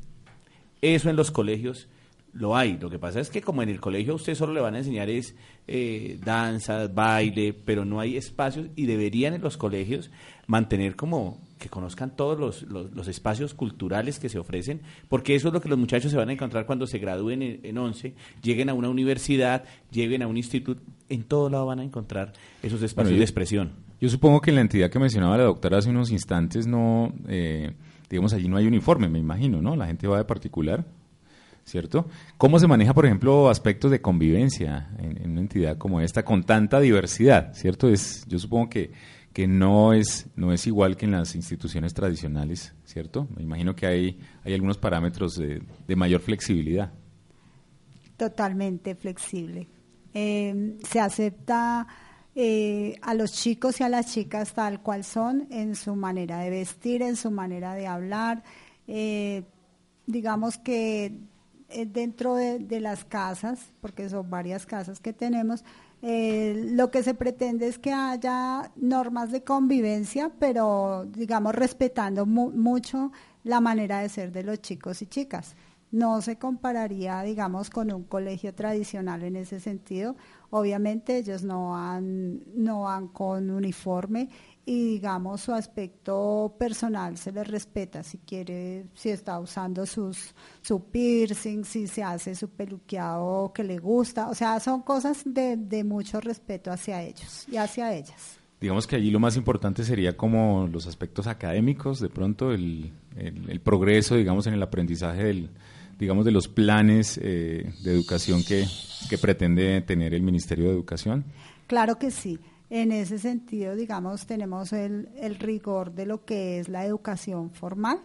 Eso en los colegios lo hay. Lo que pasa es que como en el colegio a usted solo le van a enseñar es eh, danzas, baile, pero no hay espacios y deberían en los colegios mantener como que conozcan todos los, los, los espacios culturales que se ofrecen, porque eso es lo que los muchachos se van a encontrar cuando se gradúen en, en 11, lleguen a una universidad, lleguen a un instituto, en todo lado van a encontrar esos espacios Bueno, yo- de expresión. Yo supongo que la entidad que mencionaba la doctora hace unos instantes no, eh, digamos, allí no hay uniforme, me imagino, ¿no? La gente va de particular, ¿cierto? ¿Cómo se maneja, por ejemplo, aspectos de convivencia en, una entidad como esta con tanta diversidad, ¿cierto? Es, yo supongo que, que no es, no es igual que en las instituciones tradicionales, ¿cierto? Me imagino que hay, hay algunos parámetros de, de mayor flexibilidad. totalmente flexible. Eh, se acepta eh, a los chicos y a las chicas tal cual son en su manera de vestir, en su manera de hablar. Eh, digamos que eh, dentro de, las casas, porque son varias casas que tenemos, lo que se pretende es que haya normas de convivencia, pero digamos respetando mu- mucho la manera de ser de los chicos y chicas. No se compararía, digamos, con un colegio tradicional en ese sentido. Obviamente ellos no van, no van con uniforme y digamos su aspecto personal se les respeta. Si quiere si está usando sus su piercing si se hace su peluqueado que le gusta. O sea son cosas de, de mucho respeto hacia ellos y hacia ellas. Digamos que allí lo más importante sería como los aspectos académicos, de pronto el, el- el progreso, digamos, en el aprendizaje del, digamos, de los planes eh, de educación que, que pretende tener el Ministerio de Educación. Claro que sí. En ese sentido, digamos, tenemos el, el rigor de lo que es la educación formal,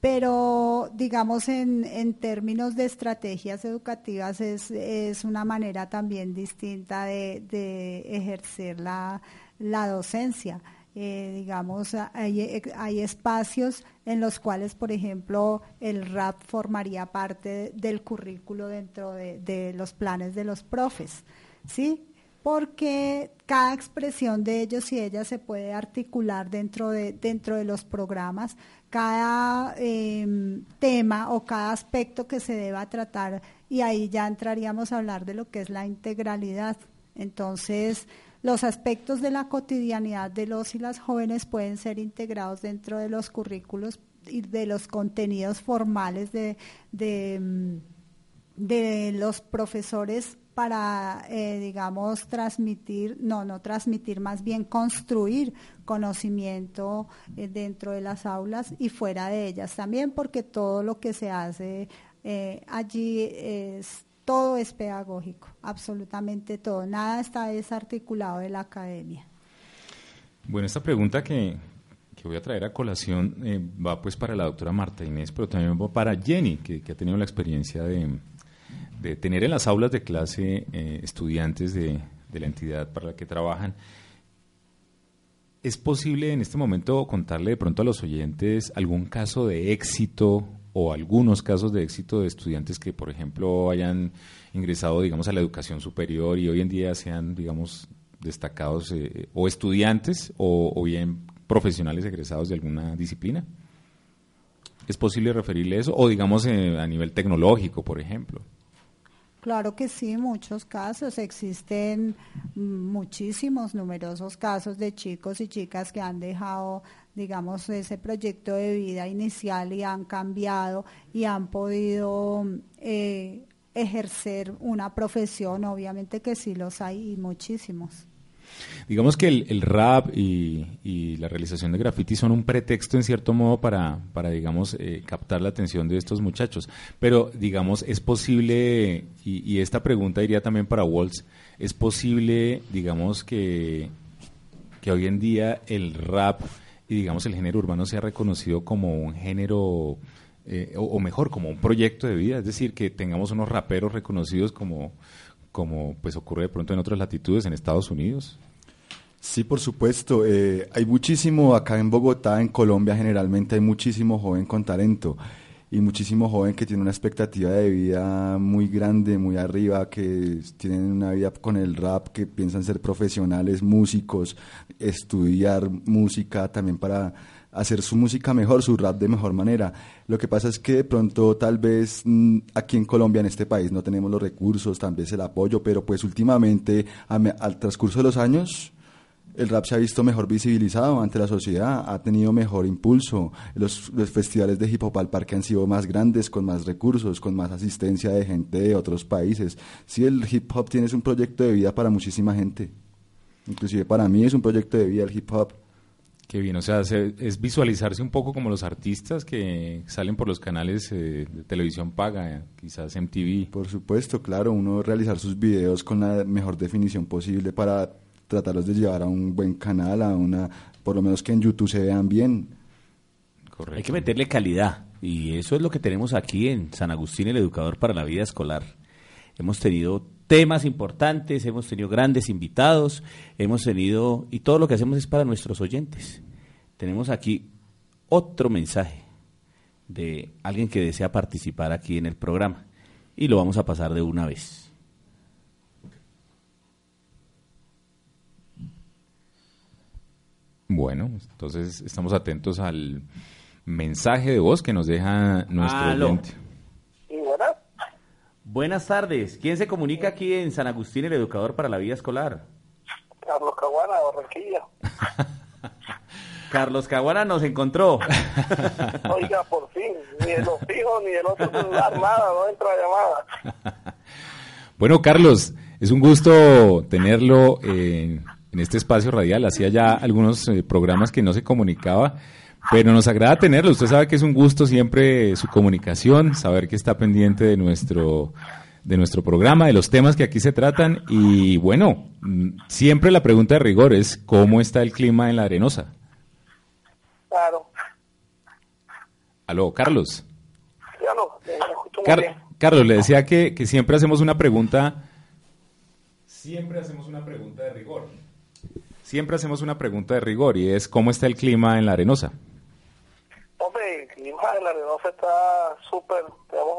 pero digamos en, en términos de estrategias educativas es, es una manera también distinta de, de ejercer la, la docencia. Eh, digamos, hay, hay espacios en los cuales, por ejemplo, el rap formaría parte del currículo dentro de, de los planes de los profes, ¿sí? porque cada expresión de ellos y ellas se puede articular dentro de, dentro de los programas, cada eh, tema o cada aspecto que se deba tratar y ahí ya entraríamos a hablar de lo que es la integralidad. Entonces, los aspectos de la cotidianidad de los y las jóvenes pueden ser integrados dentro de los currículos y de los contenidos formales de, de, mm, los profesores para, eh, digamos, transmitir, no, no transmitir, más bien construir conocimiento eh, dentro de las aulas y fuera de ellas también, porque todo lo que se hace eh, allí es, todo es pedagógico, absolutamente todo, nada está desarticulado de la academia. Bueno, esta pregunta que, que voy a traer a colación eh, va pues para la doctora Marta Inés, pero también va para Jenny, que, que ha tenido la experiencia de, de tener en las aulas de clase eh, estudiantes de, de la entidad para la que trabajan. ¿Es posible en este momento contarle de pronto a los oyentes algún caso de éxito o algunos casos de éxito de estudiantes que, por ejemplo, hayan ingresado, digamos, a la educación superior y hoy en día sean, digamos, destacados eh, o estudiantes o, o bien profesionales egresados de alguna disciplina? ¿Es posible referirle eso? O, digamos, eh, a nivel tecnológico, por ejemplo. Claro que sí, muchos casos. Existen muchísimos, numerosos casos de chicos y chicas que han dejado, digamos, ese proyecto de vida inicial y han cambiado y han podido eh, ejercer una profesión. Obviamente que sí los hay y muchísimos. Digamos que el, el rap y, y la realización de graffiti son un pretexto en cierto modo para, para digamos, eh, captar la atención de estos muchachos. Pero, digamos, es posible, y, y esta pregunta iría también para Waltz, es posible, digamos, que, que hoy en día el rap y, digamos, el género urbano sea reconocido como un género, eh, o, o mejor, como un proyecto de vida, es decir, que tengamos unos raperos reconocidos como como pues ocurre de pronto en otras latitudes en Estados Unidos? Sí, por supuesto. Eh, hay muchísimo acá en Bogotá, en Colombia generalmente hay muchísimo joven con talento. y muchísimo joven que tiene una expectativa de vida muy grande, muy arriba, que tienen una vida con el rap, que piensan ser profesionales, músicos, estudiar música también para hacer su música mejor, su rap de mejor manera. Lo que pasa es que de pronto tal vez mm, aquí en Colombia, en este país, no tenemos los recursos, tal vez el apoyo, pero pues últimamente, al transcurso de los años, el rap se ha visto mejor visibilizado ante la sociedad, ha tenido mejor impulso. Los, los festivales de hip hop al parque han sido más grandes, con más recursos, con más asistencia de gente de otros países. Sí, el hip hop tiene un proyecto de vida para muchísima gente. Inclusive para mí es un proyecto de vida el hip hop. Qué bien, o sea, se- es visualizarse un poco como los artistas que salen por los canales eh, de televisión paga, eh, quizás MTV. Por supuesto, claro, uno realizar sus videos con la mejor definición posible para tratarlos de llevar a un buen canal, a una, por lo menos que en YouTube se vean bien. Hay que meterle calidad y eso es lo que tenemos aquí en San Agustín, el educador para la vida escolar. Hemos tenido temas importantes, hemos tenido grandes invitados, hemos tenido y todo lo que hacemos es para nuestros oyentes. Tenemos aquí otro mensaje de alguien que desea participar aquí en el programa y lo vamos a pasar de una vez. Bueno, entonces estamos atentos al mensaje de voz que nos deja nuestro Aló. oyente. Buenas tardes. ¿Quién se comunica aquí en San Agustín, el educador para la vida escolar? Carlos Caguana, Barranquilla. Carlos Caguana nos encontró. Oiga, por fin, ni de los fijos ni del otro celular, nada, no entra llamada. Bueno, Carlos, es un gusto tenerlo eh, en este espacio radial. Hacía ya algunos eh, programas que no se comunicaba, pero nos agrada tenerlo. Usted sabe que es un gusto siempre su comunicación, saber que está pendiente de nuestro de nuestro programa, de los temas que aquí se tratan y bueno, mm, siempre la pregunta de rigor es ¿cómo está el clima en la arenosa? Claro, Aló, Carlos. me Car- bien. Carlos, le decía que, que siempre hacemos una pregunta. Siempre hacemos una pregunta de rigor. Siempre hacemos una pregunta de rigor y es ¿cómo está el clima en la arenosa? Hombre, el clima de la Arenosa está súper, tenemos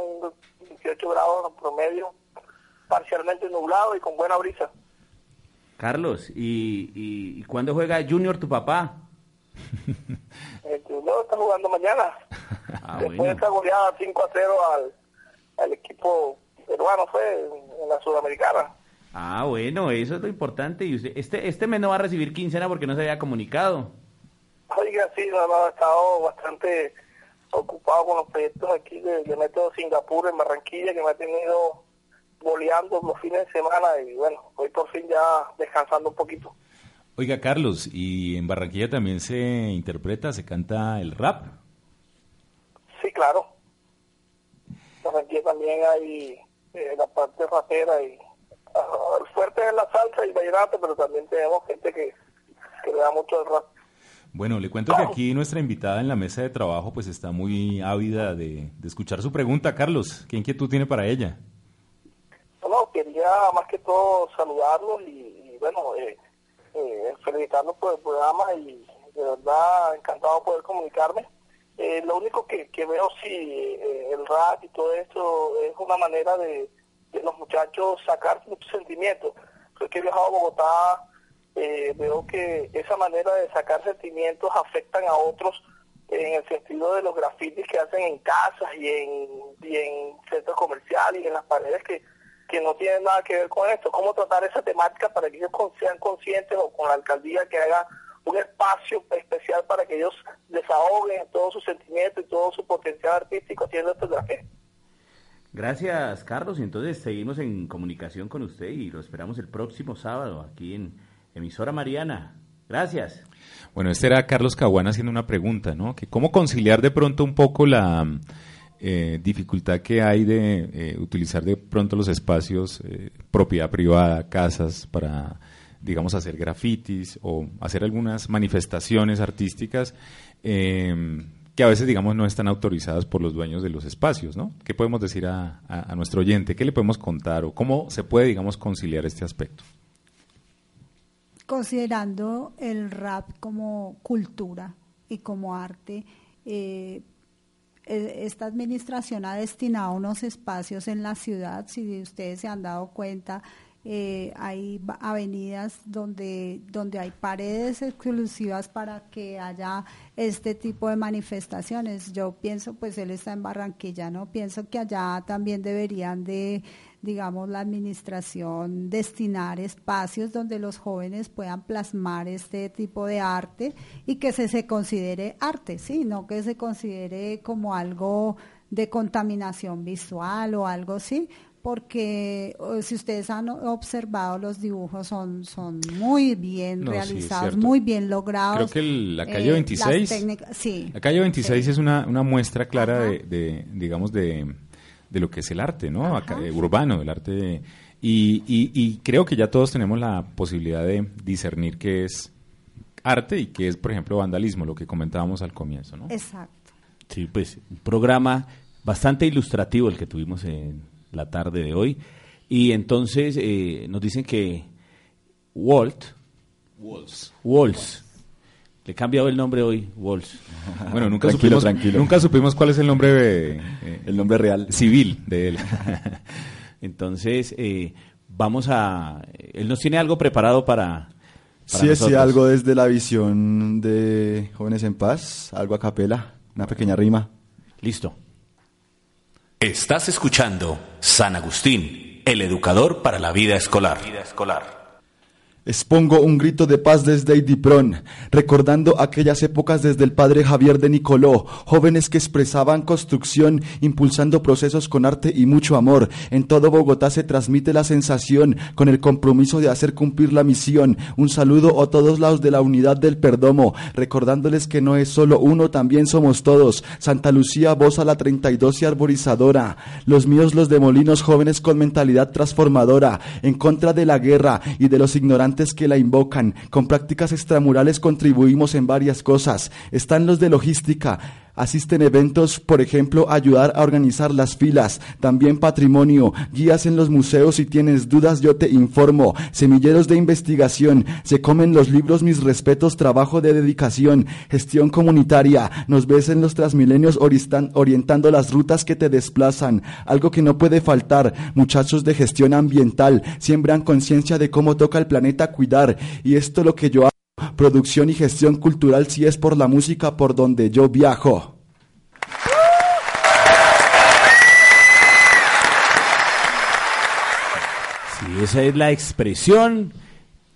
un 18 grados en promedio, parcialmente nublado y con buena brisa. Carlos, ¿y, y, y cuándo juega Junior tu papá? El Junior está jugando mañana, Ah, después de bueno. esta goleada 5 a 0 al, al equipo peruano, fue en, en la Sudamericana. Ah, bueno, eso es lo importante. Y usted, este, este mes no va a recibir quincena porque no se había comunicado. Oiga, sí, no, no, he estado bastante ocupado con los proyectos aquí de, de Método Singapur en Barranquilla, que me ha tenido boleando los fines de semana y bueno, hoy por fin ya descansando un poquito. Oiga, Carlos, ¿y en Barranquilla también se interpreta, se canta el rap? Sí, claro. En Barranquilla también hay eh, la parte rapera y el fuerte es la salsa y el vallenato, pero también tenemos gente que, que le da mucho el rap. Bueno, le cuento que aquí nuestra invitada en la mesa de trabajo pues está muy ávida de, escuchar su pregunta. Carlos, ¿qué inquietud tiene para ella? No, no, quería más que todo saludarlos y, bueno, eh, eh, felicitarlos por el programa y de verdad encantado de poder comunicarme. Eh, lo único que, que veo si eh, el rap y todo esto es una manera de, de los muchachos sacar muchos sentimientos. Yo que he viajado a Bogotá, eh, veo que esa manera de sacar sentimientos afectan a otros en el sentido de los grafitis que hacen en casas y en, y en centros comerciales y en las paredes que, que no tienen nada que ver con esto. ¿Cómo tratar esa temática para que ellos sean conscientes o con la alcaldía que haga un espacio especial para que ellos desahoguen todos sus sentimientos y todo su potencial artístico haciendo estos grafitis? Gracias, Carlos. Entonces seguimos en comunicación con usted y lo esperamos el próximo sábado aquí en Emisora Mariana. Gracias. Bueno, este era Carlos Caguana haciendo una pregunta, ¿no? Que cómo conciliar de pronto un poco la eh, dificultad que hay de eh, utilizar de pronto los espacios, eh, propiedad privada, casas, para, digamos, hacer grafitis o hacer algunas manifestaciones artísticas eh, que a veces, digamos, no están autorizadas por los dueños de los espacios, ¿no? ¿Qué podemos decir a, a- a nuestro oyente? ¿Qué le podemos contar o cómo se puede, digamos, conciliar este aspecto? Considerando el rap como cultura y como arte, eh, eh, esta administración ha destinado unos espacios en la ciudad, si ustedes se han dado cuenta, eh, hay avenidas donde, donde hay paredes exclusivas para que haya este tipo de manifestaciones. Yo pienso, pues él está en Barranquilla, ¿no? Pienso que allá también deberían de, digamos, la administración destinar espacios donde los jóvenes puedan plasmar este tipo de arte y que se, se considere arte, sí, no que se considere como algo de contaminación visual o algo así, porque eh, si ustedes han observado los dibujos son, son muy bien No, realizados, muy bien logrados. Creo que el- la Eh, calle las 26, técnicas- sí, la calle 26 es una, una muestra clara de, de, digamos, de, de lo que es el arte, ¿no? Acá, eh, urbano, el arte. de- y, y, y creo que ya todos tenemos la posibilidad de discernir qué es arte y qué es, por ejemplo, vandalismo, lo que comentábamos al comienzo, ¿no? Exacto. Sí, pues un programa bastante ilustrativo el que tuvimos en la tarde de hoy. Y entonces eh, nos dicen que Walt, Walls. Walls, le he cambiado el nombre hoy, Walls. Bueno, nunca Tranquilo, supimos, tranquilo. nunca supimos cuál es el nombre de, eh, El nombre real. civil de él. Entonces, eh, vamos a... Él nos tiene algo preparado para... para Sí, sí, algo desde la visión de Jóvenes en Paz, algo a capela, una pequeña rima. Listo. Estás escuchando San Agustín, el educador para la vida escolar. Expongo un grito de paz desde Idipron, recordando aquellas épocas desde el padre Javier de Nicoló, jóvenes que expresaban construcción, impulsando procesos con arte y mucho amor. En todo Bogotá se transmite la sensación, con el compromiso de hacer cumplir la misión. Un saludo a todos lados de la unidad del Perdomo, recordándoles que no es solo uno, también somos todos. Santa Lucía, voz a la 32 y arborizadora. Los míos, los de Molinos, jóvenes con mentalidad transformadora, en contra de la guerra y de los ignorantes que la invocan. Con prácticas extramurales contribuimos en varias cosas. Están los de logística. Asisten eventos, por ejemplo, ayudar a organizar las filas, también patrimonio, guías en los museos, si tienes dudas yo te informo, semilleros de investigación, se comen los libros, mis respetos, trabajo de dedicación, gestión comunitaria, nos ves en los transmilenios orientando las rutas que te desplazan, algo que no puede faltar, muchachos de gestión ambiental, siembran conciencia de cómo toca el planeta cuidar, y esto lo que yo producción y gestión cultural si es por la música por donde yo viajo. Sí, esa es la expresión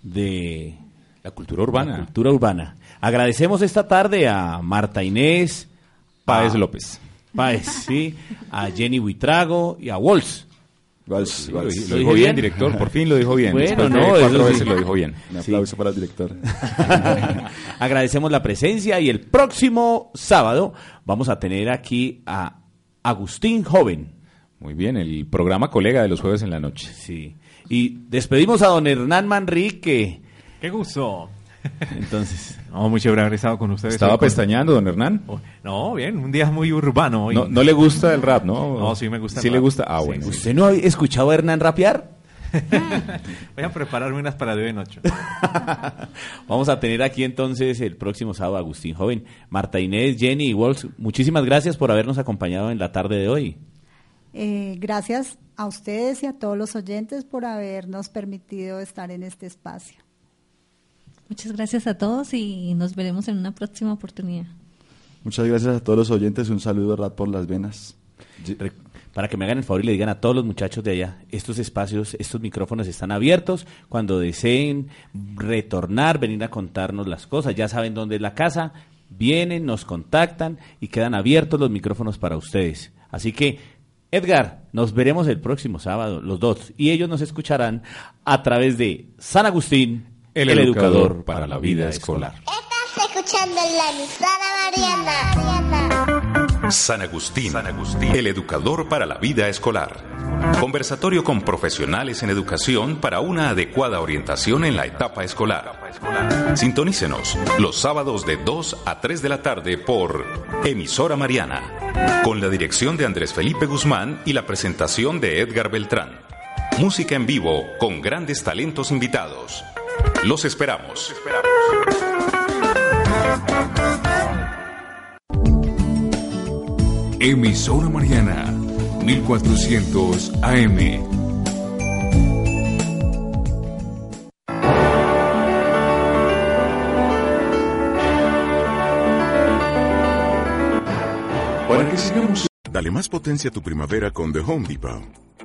de La cultura urbana. la cultura urbana. Agradecemos esta tarde a Marta Inés Páez López. Páez, sí, a Jenny Buitrago y a Walls. Vals, Lo, vals. di- lo ¿Lo dijo bien, bien? director, por fin lo dijo bien. Bueno, no, cuatro sí. veces lo dijo bien. Un aplauso para el director. Agradecemos la presencia y el próximo sábado vamos a tener aquí a Agustín Joven. Muy bien, el programa colega de los jueves en la noche. Sí. Y despedimos a don Hernán Manrique. ¡Qué gusto! Entonces, No, mucho haber estado con ustedes. ¿Estaba con- pestañando, don Hernán? Oh, No, bien, un día muy urbano hoy. No, no le gusta el rap, ¿no? No, sí me gusta el Sí le rap. gusta. Ah, Sí, bueno. sí. ¿usted no ha escuchado a Hernán rapear? Voy a prepararme unas para de hoy en ocho. Vamos a tener aquí entonces el próximo sábado a Agustín Joven. Marta Inés, Jenny y Walls, muchísimas gracias por habernos acompañado en la tarde de hoy. Eh, gracias a ustedes y a todos los oyentes por habernos permitido estar en este espacio. Muchas gracias a todos y nos veremos en una próxima oportunidad. Muchas gracias a todos los oyentes. Un saludo rat por las venas. Para que me hagan el favor y le digan a todos los muchachos de allá, estos espacios, estos micrófonos están abiertos. Cuando deseen retornar, venir a contarnos las cosas, ya saben dónde es la casa, vienen, nos contactan y quedan abiertos los micrófonos para ustedes. Así que, Edgar, nos veremos el próximo sábado, los dos, y ellos nos escucharán a través de San Agustín, El educador para la vida escolar. Estás escuchando la emisora Mariana. San Agustín, San Agustín, el educador para la vida escolar. Conversatorio con profesionales en educación para una adecuada orientación en la etapa escolar. Sintonícenos los sábados de 2 a 3 de la tarde por Emisora Mariana, con la dirección de Andrés Felipe Guzmán y la presentación de Edgar Beltrán. Música en vivo con grandes talentos invitados. Los esperamos. Emisora Mariana, 1400 AM. Para que sigamos. Dale más potencia a tu primavera con The Home Depot.